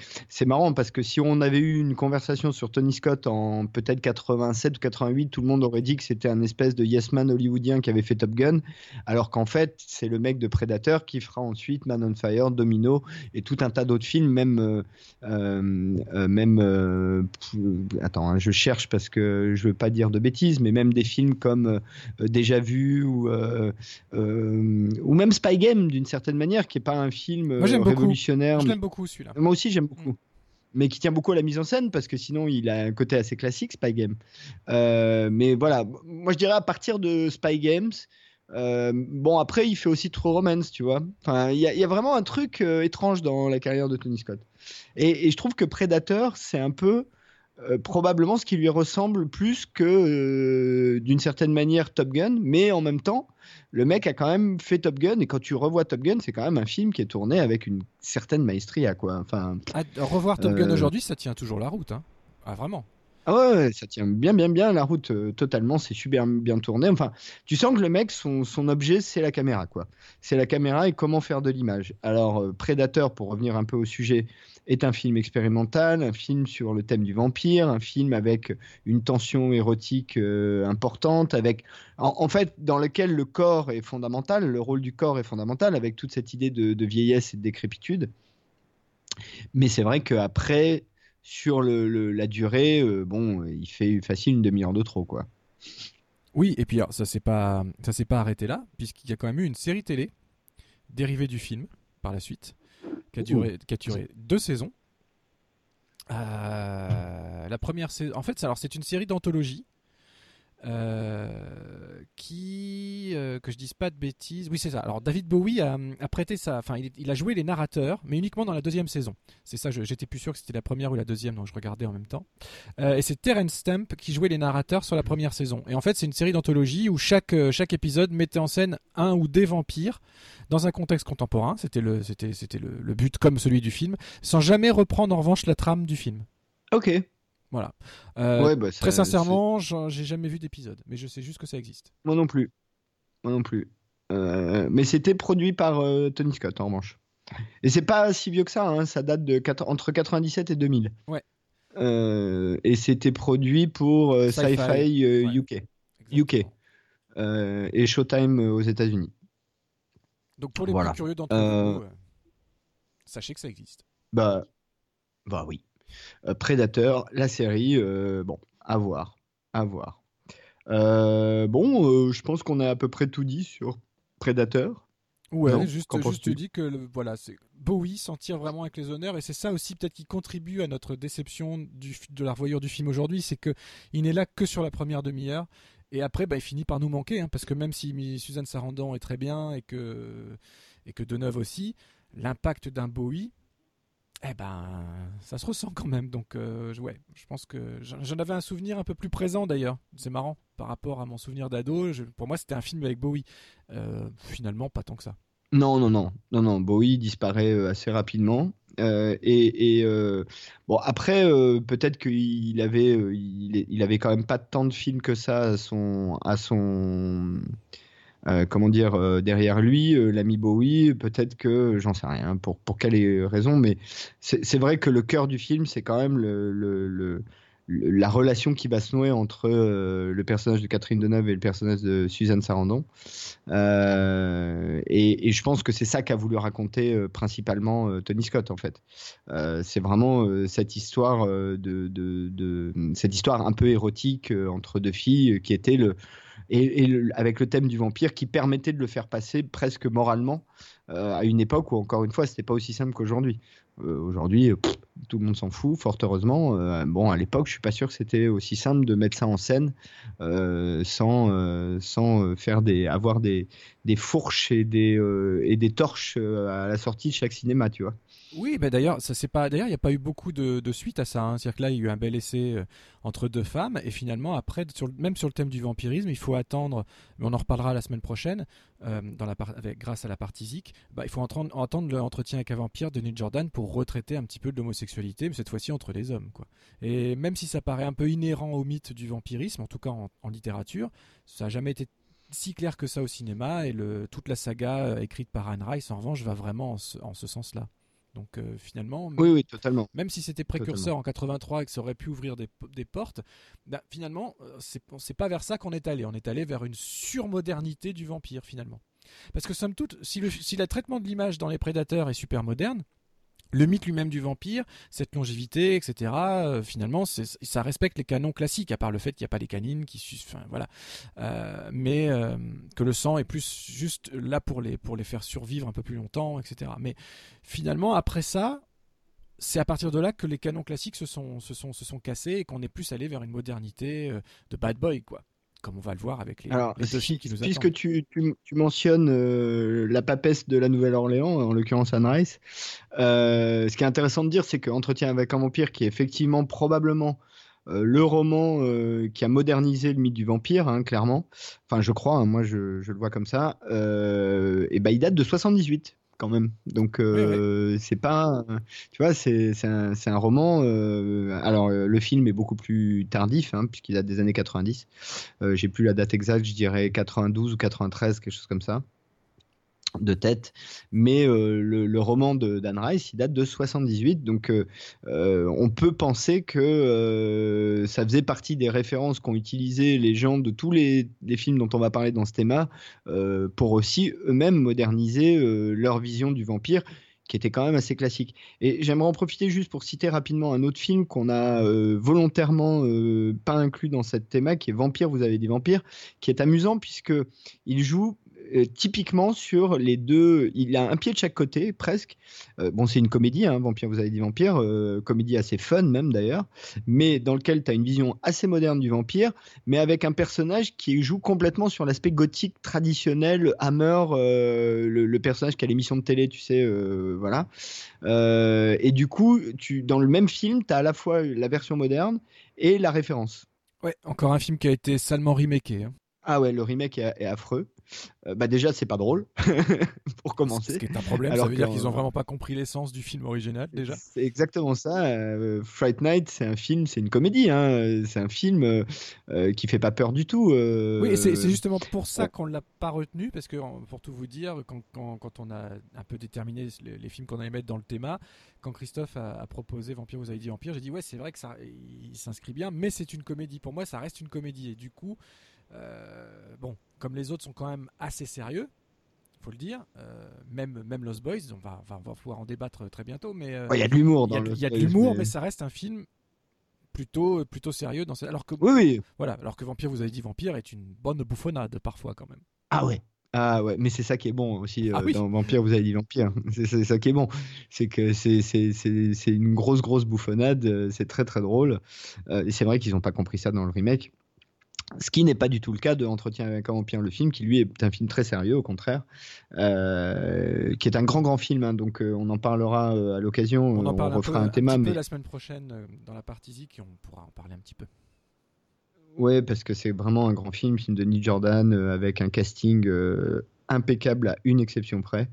marrant parce que si on avait eu une conversation sur Tony Scott en peut-être 87 ou 88, tout le monde aurait dit que c'était un espèce de yes man hollywoodien qui avait fait Top Gun, alors qu'en fait, c'est le mec de Predator qui fera ensuite Man on Fire, Domino et tout un tas d'autres films, même euh, euh, même attends, hein, je cherche parce que je veux pas dire de bêtises, mais même des films comme Déjà Vu ou ou même Spy Game d'une certaine manière, qui est pas un film Moi, j'aime euh, beaucoup. révolutionnaire. Je mais- l'aime beaucoup celui-là. moi aussi, j'aime beaucoup. Mm. Mais qui tient beaucoup à la mise en scène parce que sinon, il a un côté assez classique, Spy Game. Euh, mais voilà, moi je dirais à partir de Spy Games. euh, bon, après, il fait aussi True Romance, tu vois. Enfin, il y, a- il y a vraiment un truc euh, étrange dans la carrière de Tony Scott. Et, et je trouve que Predator, c'est un peu euh, probablement ce qui lui ressemble plus que euh, d'une certaine manière Top Gun, mais en même temps, le mec a quand même fait Top Gun et quand tu revois Top Gun, c'est quand même un film qui est tourné avec une certaine maestria, quoi. Enfin, Ah, revoir Top Gun Euh, aujourd'hui, ça tient toujours la route. Hein. Ah, vraiment. ah ouais, ouais, ça tient bien, bien, bien la route euh, totalement. C'est super bien tourné. Enfin, tu sens que le mec, son, son objet, c'est la caméra, quoi. C'est la caméra et comment faire de l'image. Alors, euh, Predator, pour revenir un peu au sujet, est un film expérimental, un film sur le thème du vampire, un film avec une tension érotique euh, importante, avec, en, fait, dans lequel le corps est fondamental, le rôle du corps est fondamental, avec toute cette idée de, vieillesse et de décrépitude. Mais c'est vrai qu'après, sur la durée, euh, bon, il fait facile une demi-heure de trop, quoi. Oui, et puis ça s'est pas, ça s'est pas arrêté là, puisqu'il y a quand même eu une série télé dérivée du film par la suite, qui a duré, qui a duré deux saisons. Euh, la première saison, en fait, c'est- alors c'est une série d'anthologie euh, qui, euh, que je dise pas de bêtises, oui c'est ça. Alors David Bowie a, a prêté ça, enfin il, a joué les narrateurs, mais uniquement dans la deuxième saison. C'est ça, j'étais plus sûr que c'était la première ou la deuxième, donc je regardais en même temps. Euh, et c'est Terence Stamp qui jouait les narrateurs sur la première saison. Et en fait, c'est une série d'anthologie où chaque, chaque épisode mettait en scène un ou des vampires dans un contexte contemporain. C'était le, c'était, c'était le, le but comme celui du film, sans jamais reprendre en revanche la trame du film. Ok. Voilà. Euh, Ouais, bah, ça- très sincèrement, j'ai jamais vu d'épisode, mais je sais juste que ça existe. Moi non plus. Moi non plus. Euh, mais c'était produit par euh, Tony Scott, en revanche. Et c'est pas si vieux que ça, hein, ça date de entre 97 et 2000. Ouais. Et c'était produit pour Sci-Fi, ouais. UK UK. Exactement. et Showtime aux États-Unis. Donc pour les Voilà. plus curieux d'entre vous, sachez que ça existe. Bah, bah oui. Euh, Predator, la série, euh, bon, à voir, à voir. Euh, bon, je pense qu'on a à peu près tout dit sur Predator. Ouais, non, juste, juste penses-tu? dis que le- voilà, c'est Bowie s'en tire vraiment avec les honneurs et c'est ça aussi peut-être qui contribue à notre déception du, de la revoyure du film aujourd'hui, c'est que il n'est là que sur la première demi-heure et après bah, il finit par nous manquer hein, parce que même si Suzanne Sarandon est très bien et que et que Deneuve aussi, l'impact d'un Bowie eh ben, ça se ressent quand même. Donc, euh, ouais, je pense que j'en avais un souvenir un peu plus présent d'ailleurs. C'est marrant par rapport à mon souvenir d'ado. Pour moi, c'était un film avec Bowie. Euh, finalement, pas tant que ça. Non, non, non, non, non. Bowie disparaît euh, assez rapidement. Et bon, après, peut-être qu'il avait, quand même pas tant de films que ça à son, euh, comment dire, euh, derrière lui, euh, l'ami Bowie. Peut-être que, j'en sais rien, pour pour quelle raison, mais c'est vrai que le cœur du film, c'est quand même le, le, la relation qui va se nouer entre le personnage de Catherine Deneuve et le personnage de Suzanne Sarandon. Et, je pense que c'est ça qu'a voulu raconter principalement Tony Scott en fait. C'est vraiment cette histoire de, de, cette histoire un peu érotique entre deux filles qui était le et, avec le thème du vampire qui permettait de le faire passer presque moralement euh, à une époque où encore une fois c'était pas aussi simple qu'aujourd'hui. Euh, Aujourd'hui, euh, tout le monde s'en fout, fort heureusement. Bon, à l'époque, je suis pas sûr que c'était aussi simple de mettre ça en scène sans, sans faire des, avoir des, des fourches et des, et des torches à la sortie de chaque cinéma, tu vois. Oui, bah d'ailleurs, ça c'est pas. D'ailleurs, il n'y a pas eu beaucoup de, suite à ça. hein. C'est-à-dire que là, il y a eu un bel essai euh, entre deux femmes, et finalement, après, même sur le thème du vampirisme, il faut attendre. Mais on en reparlera la semaine prochaine, euh, avec, grâce à la partie zik. Bah, il faut entendre, l'entretien avec un vampire de Neil Jordan pour retraiter un petit peu de l'homosexualité, mais cette fois-ci entre les hommes, quoi. Et même si ça paraît un peu inhérent au mythe du vampirisme, en tout cas en, littérature, ça n'a jamais été si clair que ça au cinéma. Et toute la saga euh, écrite par Anne Rice, en revanche, va vraiment en ce sens-là. Donc euh, finalement, Oui, oui, totalement. même si c'était précurseur en 83 et que ça aurait pu ouvrir des, des portes, bah, finalement, euh, c'est c'est pas vers ça qu'on est allé. On est allé vers une surmodernité du vampire, finalement. Parce que, somme toute, si le, si le traitement de l'image dans les prédateurs est super moderne, le mythe lui-même du vampire, cette longévité, etc., euh, finalement, ça respecte les canons classiques, à part le fait qu'il n'y a pas les canines qui voilà. Euh, mais euh, que le sang est plus juste là pour les, pour les faire survivre un peu plus longtemps, etc. Mais finalement, après ça, c'est à partir de là que les canons classiques se sont, se sont, se sont cassés et qu'on est plus allé vers une modernité de bad boy, quoi. Comme on va le voir avec les, Alors, les deux si- films qui nous puisque attendent. tu, tu, tu mentionnes euh, la papesse de la Nouvelle-Orléans, en l'occurrence Anne Rice, euh, ce qui est intéressant de dire, c'est que Entretien avec un vampire, qui est effectivement probablement euh, le roman qui a modernisé le mythe du vampire, hein, clairement, enfin je crois, hein, moi je, je le vois comme ça, et ben il date de 78 quand même. Donc euh, c'est pas, tu vois, c'est un, un roman. euh, alors euh, le film est beaucoup plus tardif hein, puisqu'il date des années 90. Euh, J'ai plus la date exacte, je dirais 92 ou 93, quelque chose comme ça de tête, mais euh, le, roman de Dan Rice, il date de 78, donc euh, euh, on peut penser que ça faisait partie des références qu'ont utilisées les gens de tous les, films dont on va parler dans ce thème pour aussi eux-mêmes moderniser leur vision du vampire qui était quand même assez classique. Et j'aimerais en profiter juste pour citer rapidement un autre film qu'on a volontairement pas inclus dans cette théma, qui est Vampire, vous avez des vampires, qui est amusant puisque il joue euh, typiquement sur les deux. Il a un pied de chaque côté, presque. Euh, bon, c'est une comédie, hein, Vampire, vous avez dit Vampire, euh, comédie assez fun même d'ailleurs, mais dans lequel tu as une vision assez moderne du vampire, mais avec un personnage qui joue complètement sur l'aspect gothique traditionnel, Hammer, le, personnage qui a l'émission de télé, tu sais, voilà. Et du coup, tu, dans le même film, tu as à la fois la version moderne et la référence. Ouais, encore un film qui a été salement remaké. hein. Ah ouais, le remake est, est affreux. Euh, bah déjà, c'est pas drôle *laughs* pour commencer. Ce qui est un problème, Alors ça veut dire qu'ils ont vraiment pas compris l'essence du film original déjà. C'est exactement ça. Euh, Fright Night, c'est un film, c'est une comédie. Hein. C'est un film euh, euh, qui fait pas peur du tout. euh, Oui, c'est justement pour ça ouais. qu'on l'a pas retenu, parce que pour tout vous dire, quand, quand- quand on a un peu déterminé les, les films qu'on allait mettre dans le thème, quand Christophe a, a proposé Vampire, vous avez dit Vampire, j'ai dit ouais, c'est vrai que ça, il s'inscrit bien, mais c'est une comédie. Pour moi, ça reste une comédie, et du coup, euh, bon, comme les autres sont quand même assez sérieux. Faut le dire, euh, même même Lost Boys, on va, on va, pouvoir en débattre très bientôt, mais euh, Ouais, Il y a de l'humour il y a, dans de- le. il y a de l'humour, mais ça reste un film plutôt plutôt sérieux dans ce- alors que Oui, oui. voilà, alors que Vampire, vous avez dit Vampire est une bonne bouffonnade parfois quand même. Ah ouais. Ah ouais, mais c'est ça qui est bon aussi Ah euh, oui. dans Vampire, vous avez dit Vampire. *laughs* C'est ça qui est bon. C'est que c'est c'est- une grosse, grosse bouffonnade. C'est très, très drôle. Euh, et c'est vrai qu'ils n'ont pas compris ça dans le remake. Ce qui n'est pas du tout le cas de Entretien avec un vampire, le film, qui lui est un film très sérieux, au contraire, euh, qui est un grand, grand film. hein, donc euh, on en parlera euh, à l'occasion. On en On, parle un, peu, refera un, un thème. petit mais... peu la semaine prochaine dans la partie Zik on pourra en parler un petit peu. Ouais, parce que c'est vraiment un grand film, film de Neil Jordan, avec un casting impeccable à une exception près.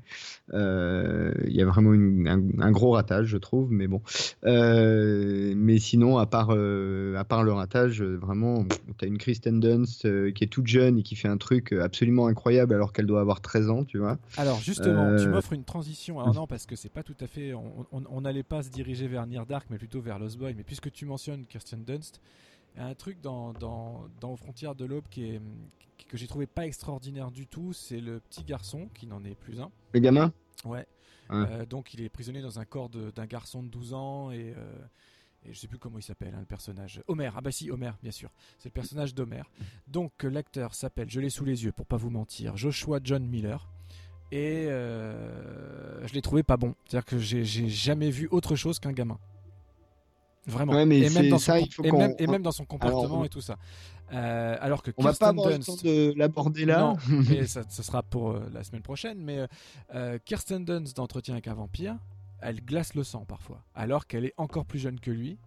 Euh, Il y a vraiment une- un, un gros ratage, je trouve, mais bon. Euh, mais sinon, à part, euh, à part le ratage, vraiment, tu as une Kristen Dunst qui est toute jeune et qui fait un truc absolument incroyable alors qu'elle doit avoir 13 ans, tu vois. Alors justement, tu m'offres une transition. Alors *laughs* non, parce que c'est pas tout à fait. On n'allait pas se diriger vers Near Dark, mais plutôt vers Lost Boy. Mais puisque tu mentionnes Kirsten Dunst, un truc dans, dans, dans Aux frontières de l'aube qui est que j'ai trouvé pas extraordinaire du tout. C'est le petit garçon qui n'en est plus un. Le gamin? Ouais. Ouais. Euh, donc il est prisonnier dans un corps d'un garçon de 12 ans et, euh, et je sais plus comment il s'appelle hein, le personnage. Homer. Ah bah si Homer bien sûr. C'est le personnage d'Homer. Donc l'acteur s'appelle, je l'ai sous les yeux pour pas vous mentir, Joshua John Miller. Et euh, je l'ai trouvé pas bon. C'est-à-dire que j'ai jamais vu autre chose qu'un gamin. Vraiment. Ouais, mais et, même dans son ça, com- il faut et, qu'on- même, et même dans son comportement Alors, on- et tout ça. Euh, alors que On va pas Kirsten avoir le Dunst. temps de l'aborder là. Non, *laughs* mais ça, ça sera pour euh, la semaine prochaine. Mais euh, Kirsten Dunst d'Entretien avec un vampire, elle glace le sang parfois, alors qu'elle est encore plus jeune que lui.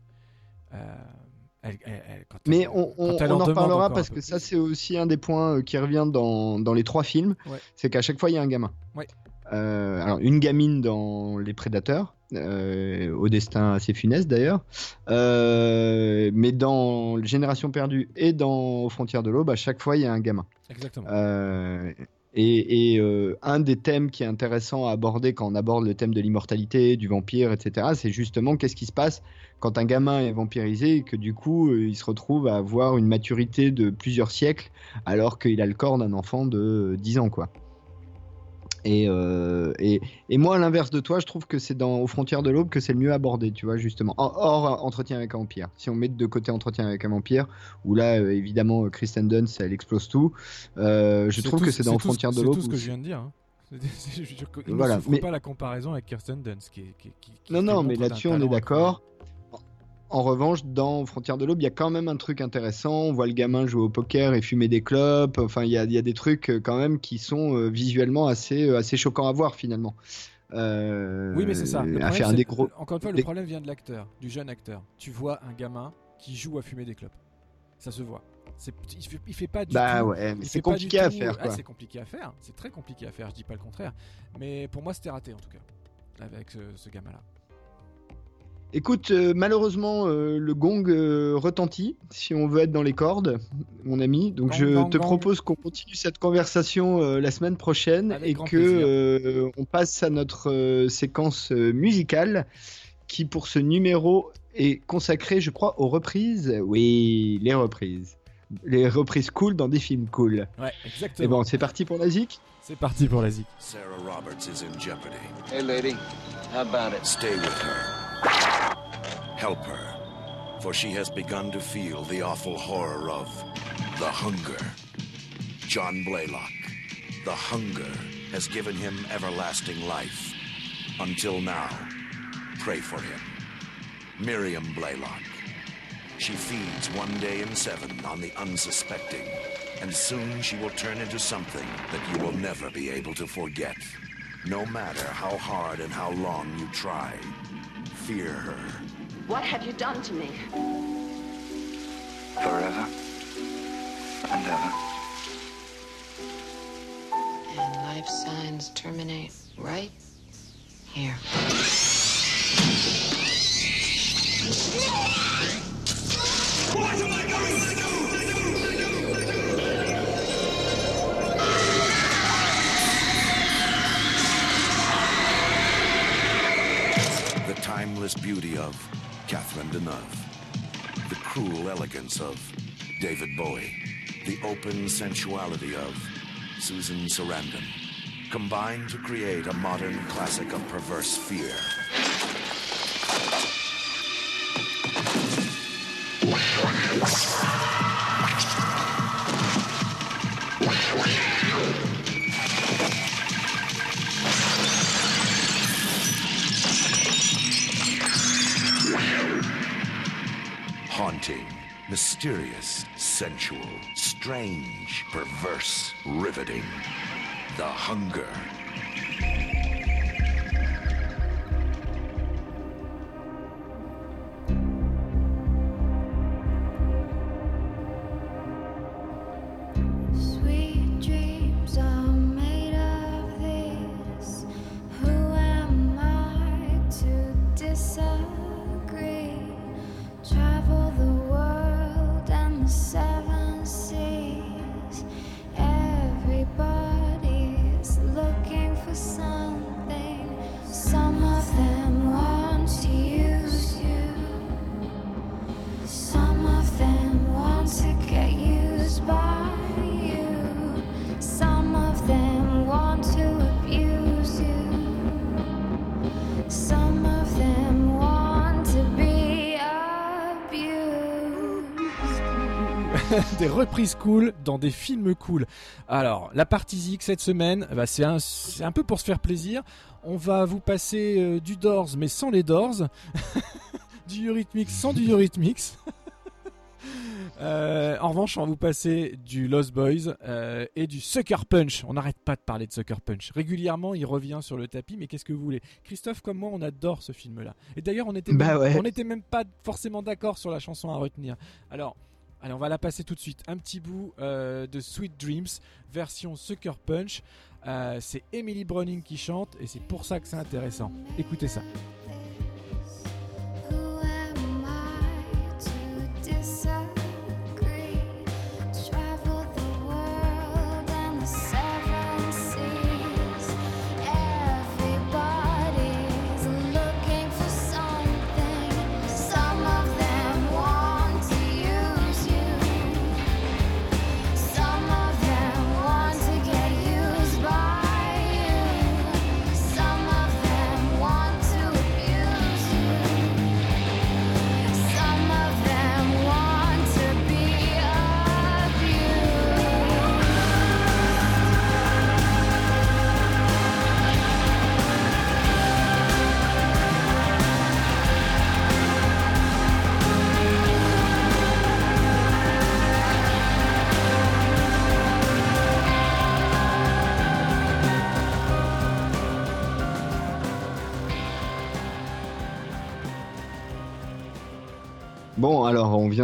Elle- elle- elle- quand Mais on, quand en encore parce que ça c'est aussi un des points qui revient dans, dans les trois films, Ouais. c'est qu'à chaque fois il y a un gamin. Ouais. Alors une gamine dans Les Prédateurs, euh, au destin assez funeste d'ailleurs, Euh, mais dans Génération perdue et dans Aux frontières de l'aube, à chaque fois il y a un gamin. Exactement. Euh, et et, un des thèmes qui est intéressant à aborder quand on aborde le thème de l'immortalité, du vampire, etc., c'est justement qu'est-ce qui se passe quand un gamin est vampirisé et que du coup il se retrouve à avoir une maturité de plusieurs siècles alors qu'il a le corps d'un enfant de 10 ans, quoi. Et, euh, et, et moi, à l'inverse de toi, je trouve que c'est dans Aux frontières de l'aube que c'est le mieux abordé, tu vois, justement. Hors, Entretien avec un vampire. Si on met de côté Entretien avec un vampire, où là, euh, évidemment, euh, Kristen Dunst, elle explose tout, euh, je C'est trouve tout que ce- c'est dans Aux frontières de C'est l'aube. tout ce que je c'est- viens de dire. hein. *laughs* C'est- c'est- je que- il Voilà, mais- pas la comparaison avec Kirsten Dunst. Qui, qui, Non, non, mais là-dessus, on est d'accord. En revanche, dans Frontières de l'Aube, il y a quand même un truc intéressant. On voit le gamin jouer au poker et fumer des clopes. Enfin, il y a, il y a des trucs euh, quand même qui sont euh, visuellement assez, euh, assez choquants à voir finalement. Euh, Oui, mais c'est ça. Le à problème, faire c'est- des gros. Encore une fois, le problème vient de l'acteur, du jeune acteur. Tu vois un gamin qui joue à fumer des clopes. Ça se voit. Il fait, il fait pas du Bah tout. ouais, mais c'est compliqué à faire Ah, c'est compliqué à faire. C'est très compliqué à faire. Je dis pas le contraire. Mais pour moi, c'était raté en tout cas. Avec ce, ce gamin-là. Écoute, euh, malheureusement, euh, le gong euh, retentit si on veut être dans les cordes, mon ami. Donc Gong, je gong, te gong. propose qu'on continue cette conversation euh, la semaine prochaine Avec et que euh, on passe à notre euh, séquence musicale qui pour ce numéro est consacrée, je crois, aux reprises. Oui, les reprises. Les reprises cool dans des films cool. Ouais, Et exactement. bon, c'est parti pour la zik? C'est parti pour la zik. Sarah Roberts is in jeopardy. Hey, lady, how about it? Stay with her. Help her, for she has begun to feel the awful horror of the hunger. John Blaylock, the hunger has given him everlasting life. Until now, pray for him. Miriam Blaylock. She feeds one day in seven on the unsuspecting, and soon she will turn into something that you will never be able to forget. No matter how hard and how long you try, fear her. What have you done to me? Forever and ever. And life signs terminate right here. The timeless beauty of Catherine Deneuve. The cruel elegance of David Bowie. The open sensuality of Susan Sarandon. Combined to create a modern classic of perverse fear. Mysterious, sensual, strange, perverse, riveting. The Hunger. Des reprises cool dans des films cool. Alors, la partie Zik cette semaine, bah, c'est un, un peu pour se faire plaisir. On va vous passer euh, du Doors, mais sans les Doors. *laughs* du Eurythmics sans du Eurythmics. *laughs* Euh, en revanche, on va vous passer du Lost Boys euh, et du Sucker Punch. On n'arrête pas de parler de Sucker Punch. Régulièrement, il revient sur le tapis, mais qu'est-ce que vous voulez? Christophe, comme moi, on adore ce film-là. Et d'ailleurs, on était Bah ouais. même pas forcément d'accord sur la chanson à retenir. Alors, allez, on va la passer tout de suite. Un petit bout euh, de Sweet Dreams, version Sucker Punch. Euh, c'est Emily Browning qui chante, et c'est pour ça que c'est intéressant. Écoutez ça.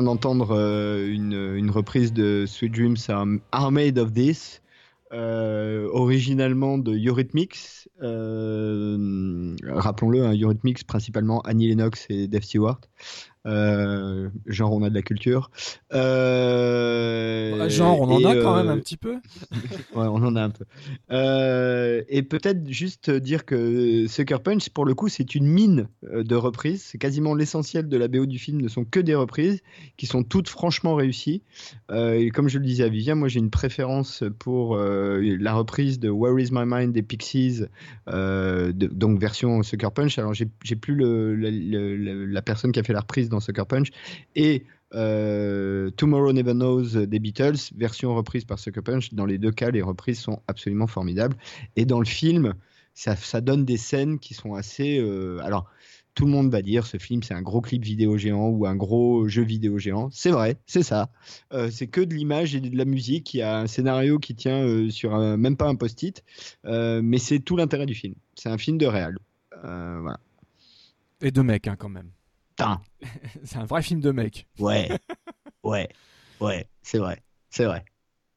D'entendre euh, une, une reprise de Sweet Dreams Are Made of This, euh, originalement de Eurythmics. Euh, Rappelons-le, hein, Eurythmics, principalement Annie Lennox et Dave Stewart. Euh, genre, on a de la culture. Euh, Genre, on en a quand même euh, un petit peu. *laughs* Ouais, on en a un peu. Et peut-être juste dire que Sucker Punch, pour le coup, c'est une mine de reprises. C'est quasiment l'essentiel de la BO du film ne sont que des reprises qui sont toutes franchement réussies. Et comme je le disais à Vivien, moi j'ai une préférence pour la reprise de Where Is My Mind des Pixies, de- donc version Sucker Punch. Alors j'ai plus le, le- la personne qui a fait la reprise dans Sucker Punch. Et euh, Tomorrow Never Knows des Beatles, version reprise par Sucker Punch. Dans les deux cas, les reprises sont absolument formidables. Et dans le film, ça, ça donne des scènes qui sont assez. euh, alors, tout le monde va dire ce film, c'est un gros clip vidéo géant ou un gros jeu vidéo géant. C'est vrai, c'est ça. Euh, c'est que de l'image et de la musique. Il y a un scénario qui tient sur même pas un post-it, mais c'est tout l'intérêt du film. C'est un film de réal. Voilà. Et de mecs, hein, quand même. Putain. *laughs* c'est un vrai film de mecs. Ouais, *laughs* ouais, ouais, c'est vrai, c'est vrai,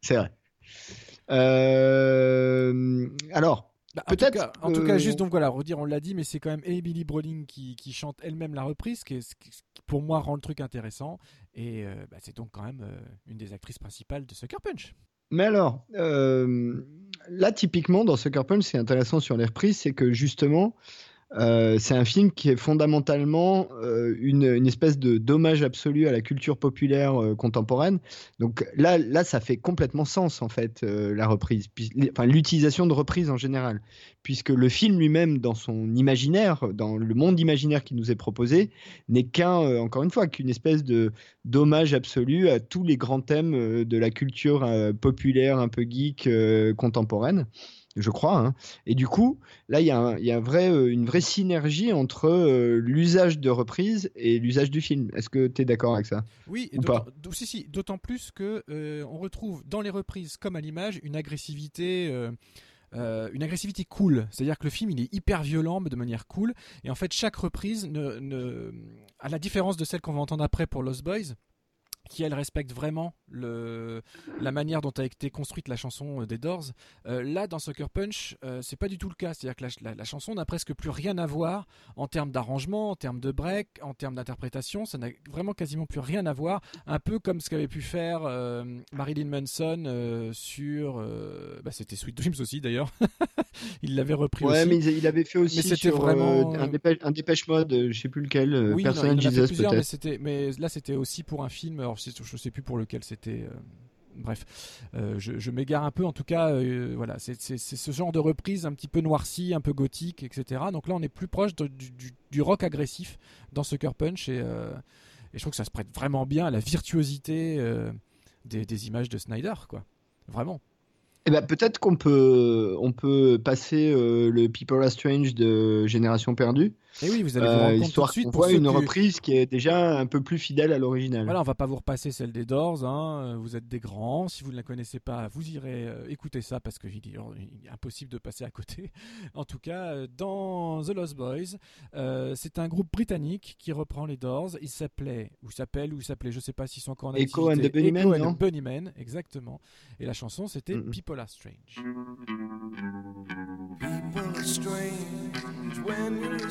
c'est vrai. Euh, alors, Bah, en Peut-être, En tout cas, juste donc voilà, redire, on l'a dit, mais c'est quand même Emily Browning qui, qui chante elle-même la reprise, ce qui, qui, pour moi rend le truc intéressant. Et euh, bah, c'est donc quand même euh, une des actrices principales de Sucker Punch. mais alors, là, typiquement, dans Sucker Punch, c'est intéressant sur les reprises, c'est que justement, euh, c'est un film qui est fondamentalement euh, une, espèce de dommage absolu à la culture populaire euh, contemporaine. Donc là, là, ça fait complètement sens en fait la reprise, enfin l'utilisation de reprises en général, puisque le film lui-même, dans son imaginaire, dans le monde imaginaire qui nous est proposé, n'est qu'un, encore une fois, qu'une espèce de dommage absolu à tous les grands thèmes de la culture populaire, un peu geek contemporaine. Je crois. hein. Et du coup, là, il y a, un- y a un vrai, euh, une vraie synergie entre euh, l'usage de reprise et l'usage du film. Est-ce que tu es d'accord avec ça? Oui, Ou d'autant- pas? d'au- si, si, d'autant plus que euh, on retrouve dans les reprises comme à l'image une agressivité. euh, euh, une agressivité cool, c'est-à-dire que le film il est hyper violent mais de manière cool et en fait chaque reprise ne, ne- à la différence de celle qu'on va entendre après pour Lost Boys qui elle respecte vraiment le, la manière dont a été construite la chanson euh, des Doors. Euh, là, dans Sucker Punch, euh, c'est pas du tout le cas. C'est-à-dire que la, la- la chanson n'a presque plus rien à voir en termes d'arrangement, en termes de break, en termes d'interprétation. Ça n'a vraiment quasiment plus rien à voir. Un peu comme ce qu'avait pu faire euh, Marilyn Manson sur. bah, C'était Sweet Dreams aussi d'ailleurs. *laughs* Il l'avait repris Ouais, aussi. mais il il avait fait aussi Mais c'était sur, vraiment, un, dépêche, un dépêche mode, je sais plus lequel, Oui, non, il en a fait Jesus plusieurs, mais mais là c'était aussi pour un film. Alors je sais plus pour lequel c'était. Euh, bref, Euh, je, m'égare un peu. En tout cas, euh, voilà, c'est, ce genre de reprise un petit peu noircie, un peu gothique, etc. Donc là, on est plus proche du, rock agressif dans Sucker Punch et, je trouve que ça se prête vraiment bien à la virtuosité des, images de Snyder, quoi. Vraiment. Eh ben, peut-être qu'on peut, on peut passer le People Are Strange de Génération Perdue. Et oui, vous allez vous Euh, rendre compte tout de suite pour voit une reprise qui est déjà un peu plus fidèle à l'original. Voilà, on va pas vous repasser celle des Doors. hein, euh, Vous êtes des grands. Si vous ne la connaissez pas, vous irez euh, écouter ça parce qu'il est, il est impossible de passer à côté. *laughs* En tout cas, dans The Lost Boys, euh, c'est un groupe britannique qui reprend les Doors. Il s'appelait, ou s'appelle, ou s'appelait, je sais pas s'ils sont encore en Echo and the Bunnymen, Echo and non the Bunnymen, exactement. Et la chanson, c'était. People Are Strange. People are strange when you're a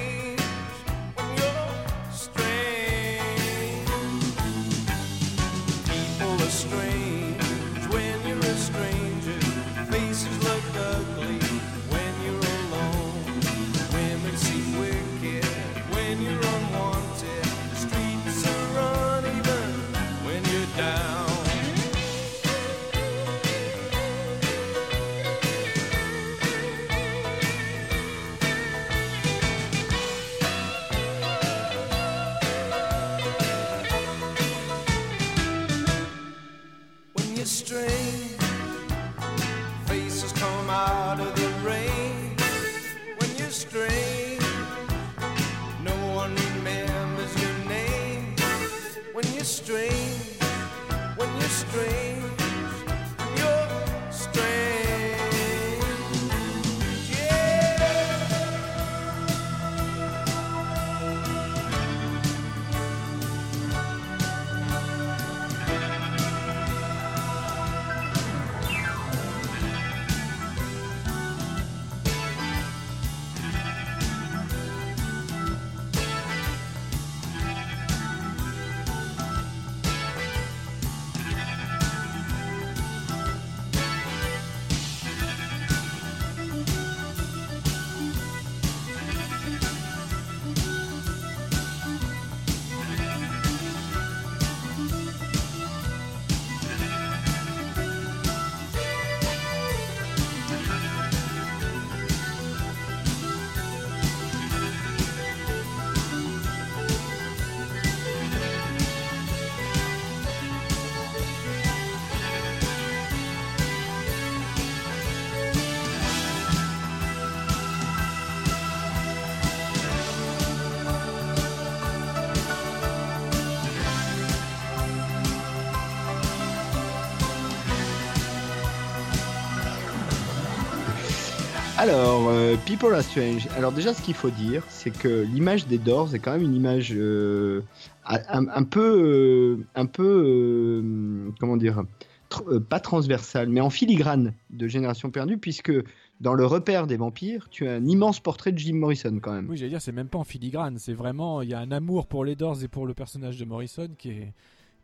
when you're strange. Faces come out of the rain when you're strange. No one remembers your name when you're strange. When you're strange, Alors, euh, People Are Strange. Alors déjà, ce qu'il faut dire, c'est que l'image des Doors est quand même une image euh, un, un peu, euh, un peu, comment dire, tr- pas transversale, mais en filigrane de Génération Perdue, puisque dans le repère des vampires, tu as un immense portrait de Jim Morrison quand même. Oui, j'allais dire, c'est même pas en filigrane. C'est vraiment, il y a un amour pour les Doors et pour le personnage de Morrison qui est,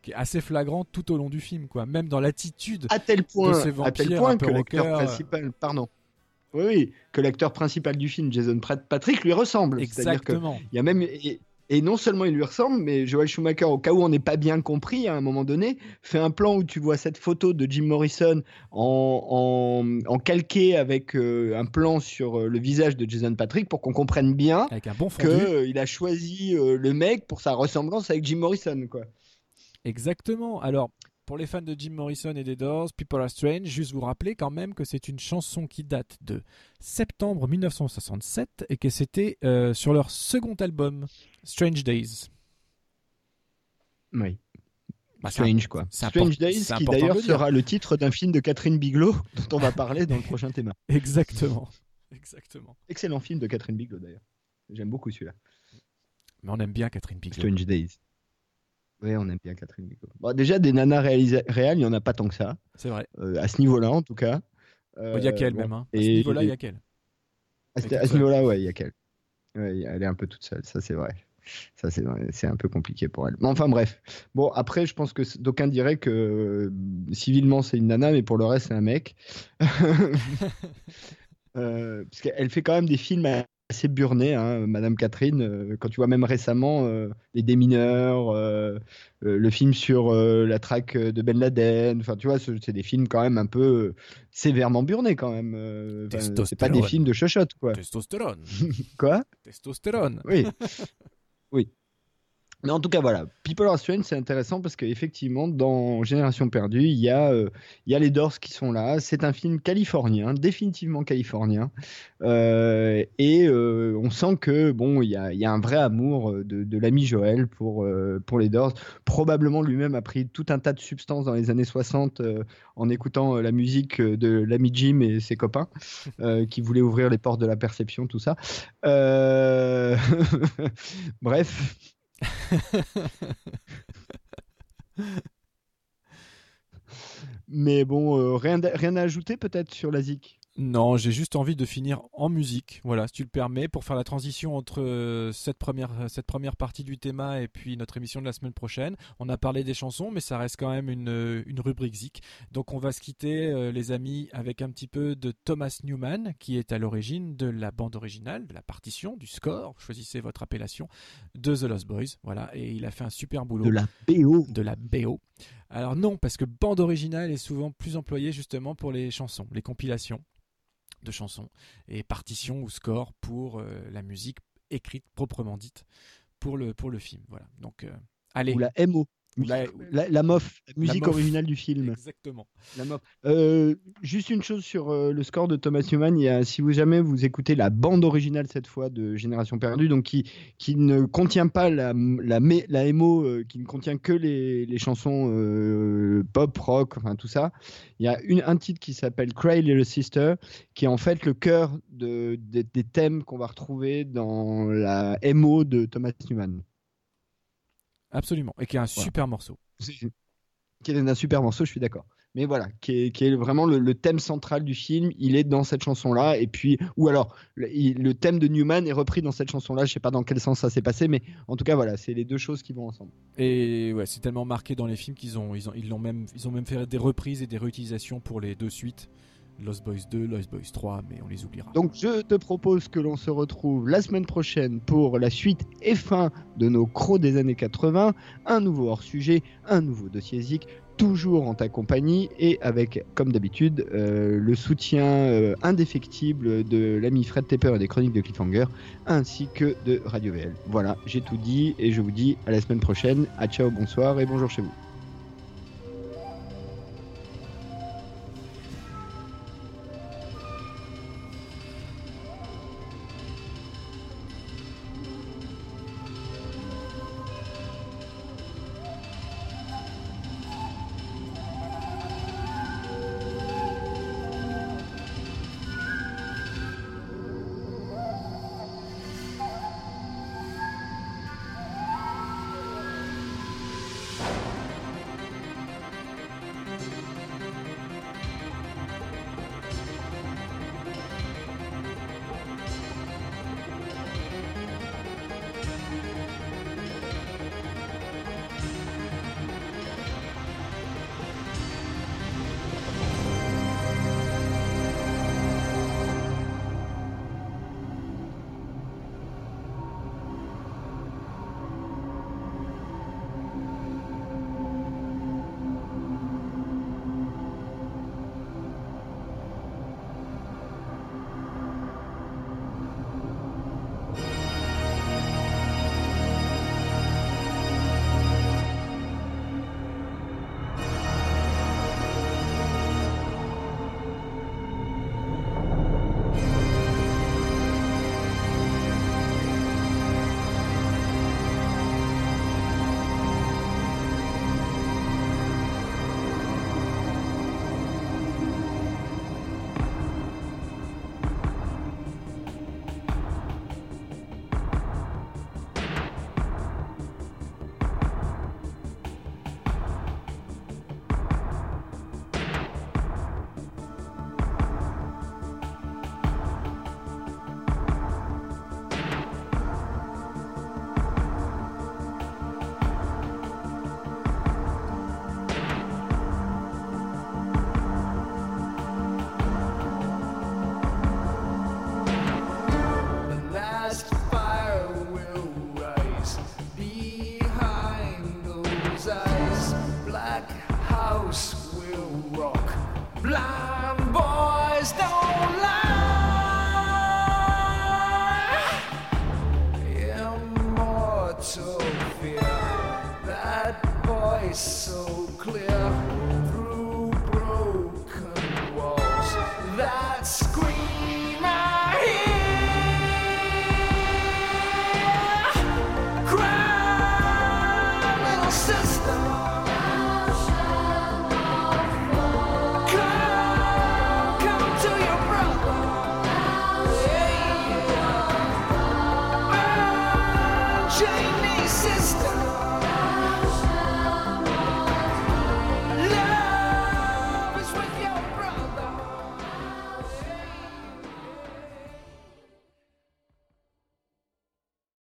qui est assez flagrant tout au long du film, quoi. Même dans l'attitude. À tel point, ces à tel vampires point que l'acteur principal, pardon. Oui, oui, que l'acteur principal du film, Jason Patrick, lui ressemble. C'est-à-dire que Exactement. Il y a même et, et non seulement il lui ressemble, mais Joel Schumacher, au cas où on n'est pas bien compris, à un moment donné, fait un plan où tu vois cette photo de Jim Morrison en, en, en calqué avec euh, un plan sur euh, le visage de Jason Patrick pour qu'on comprenne bien bon qu'il a choisi euh, le mec pour sa ressemblance avec Jim Morrison. Quoi. Exactement. Alors, pour les fans de Jim Morrison et des Doors, People Are Strange, juste vous rappeler quand même que c'est une chanson qui date de septembre 1967 et que c'était euh, sur leur second album, Strange Days. Oui. Bah, Strange, quoi. Strange Days, qui d'ailleurs sera le titre d'un film de Catherine Bigelow *laughs* dont on va parler dans le prochain thème. Exactement. Exactement. Excellent film de Catherine Bigelow d'ailleurs. J'aime beaucoup celui-là. Mais on aime bien Catherine Bigelow. Strange Days. Oui, on aime bien Catherine Bigelow. Bon, déjà, des nanas réelles, il n'y en a pas tant que ça. C'est vrai. Euh, à ce niveau-là, en tout cas. Il y a Euh, qu'elle bon. même. Hein. À ce niveau-là, il y a qu'elle. À ce, Elle est à ce niveau-là, ouais, il y a qu'elle. Ouais, elle est un peu toute seule, ça c'est vrai. Ça c'est un peu compliqué pour elle. Mais enfin bref. Bon après, je pense que d'aucuns diraient que euh, civilement c'est une nana, mais pour le reste c'est un mec. *laughs* Euh, parce qu'elle fait quand même des films assez burné, hein, Madame Catherine. euh, quand tu vois même récemment euh, les démineurs, euh, le film sur euh, la traque de Ben Laden, enfin tu vois, ce- c'est des films quand même un peu sévèrement burnés quand même. c'est pas des films de chochotte quoi. Testostérone. *laughs* Quoi? Testostérone. Oui. oui. Mais en tout cas, voilà. People Are Strange, c'est intéressant parce qu'effectivement, dans Génération Perdue, il y, a, euh, il y a les Doors qui sont là. C'est un film californien, définitivement californien. Euh, et euh, on sent que, bon, il y a, il y a un vrai amour de, de l'ami Joël pour, pour les Doors. Probablement lui-même a pris tout un tas de substances dans les années 60 euh, en écoutant la musique de l'ami Jim et ses copains *laughs* qui voulaient ouvrir les portes de la perception, tout ça. *laughs* Bref. *laughs* Mais bon, euh, rien, à- rien à ajouter peut-être sur la ZIC Non, j'ai juste envie de finir en musique, voilà, si tu le permets, pour faire la transition entre euh, cette première, cette première partie du thème et puis notre émission de la semaine prochaine. On a parlé des chansons, mais ça reste quand même une, euh, une rubrique zik. Donc on va se quitter, euh, les amis, avec un petit peu de Thomas Newman, qui est à l'origine de la bande originale, de la partition, du score, choisissez votre appellation, de The Lost Boys. Voilà, et il a fait un super boulot De la BO. de la BO. Alors non, parce que bande originale est souvent plus employée justement pour les chansons, les compilations de chansons, et partition ou score pour euh, la musique écrite proprement dite pour le, pour le film. Voilà. Donc euh, allez. Ou la MO. La- La, la MOF, la musique MOF. originale du film. Exactement. La MOF. Euh, juste une chose sur euh, le score de Thomas Newman. Il y a, si vous jamais vous écoutez la bande originale cette fois de Génération Perdue, donc qui, qui ne contient pas la, la, MO, euh, qui ne contient que les, les chansons pop, rock, enfin tout ça. Il y a une, un titre qui s'appelle Cry Little Sister, qui est en fait le cœur de, des- des thèmes qu'on va retrouver dans la MO de Thomas Newman. Absolument. Et qui est un super morceau. *laughs* Qui est un super morceau, je suis d'accord. Mais voilà, qui est, qui est vraiment le, le thème central du film, il est dans cette chanson-là. Et puis, ou alors, le, thème de Newman est repris dans cette chanson-là. Je sais pas dans quel sens ça s'est passé, mais en tout cas, voilà, c'est les deux choses qui vont ensemble. Et ouais, c'est tellement marqué dans les films qu'ils ont, ils ont, ils l'ont même, ils ont même fait des reprises et des réutilisations pour les deux suites. Lost Boys 2, Lost Boys 3, mais on les oubliera. Donc, je te propose que l'on se retrouve la semaine prochaine pour la suite et fin de nos crocs des années 80. Un nouveau hors-sujet, un nouveau dossier Zik, toujours en ta compagnie et avec, comme d'habitude, euh, le soutien euh, indéfectible de l'ami Fred Tepper et des chroniques de Cliffhanger, ainsi que de Radio VL. Voilà, j'ai tout dit et je vous dis à la semaine prochaine. À ciao, bonsoir et bonjour chez vous.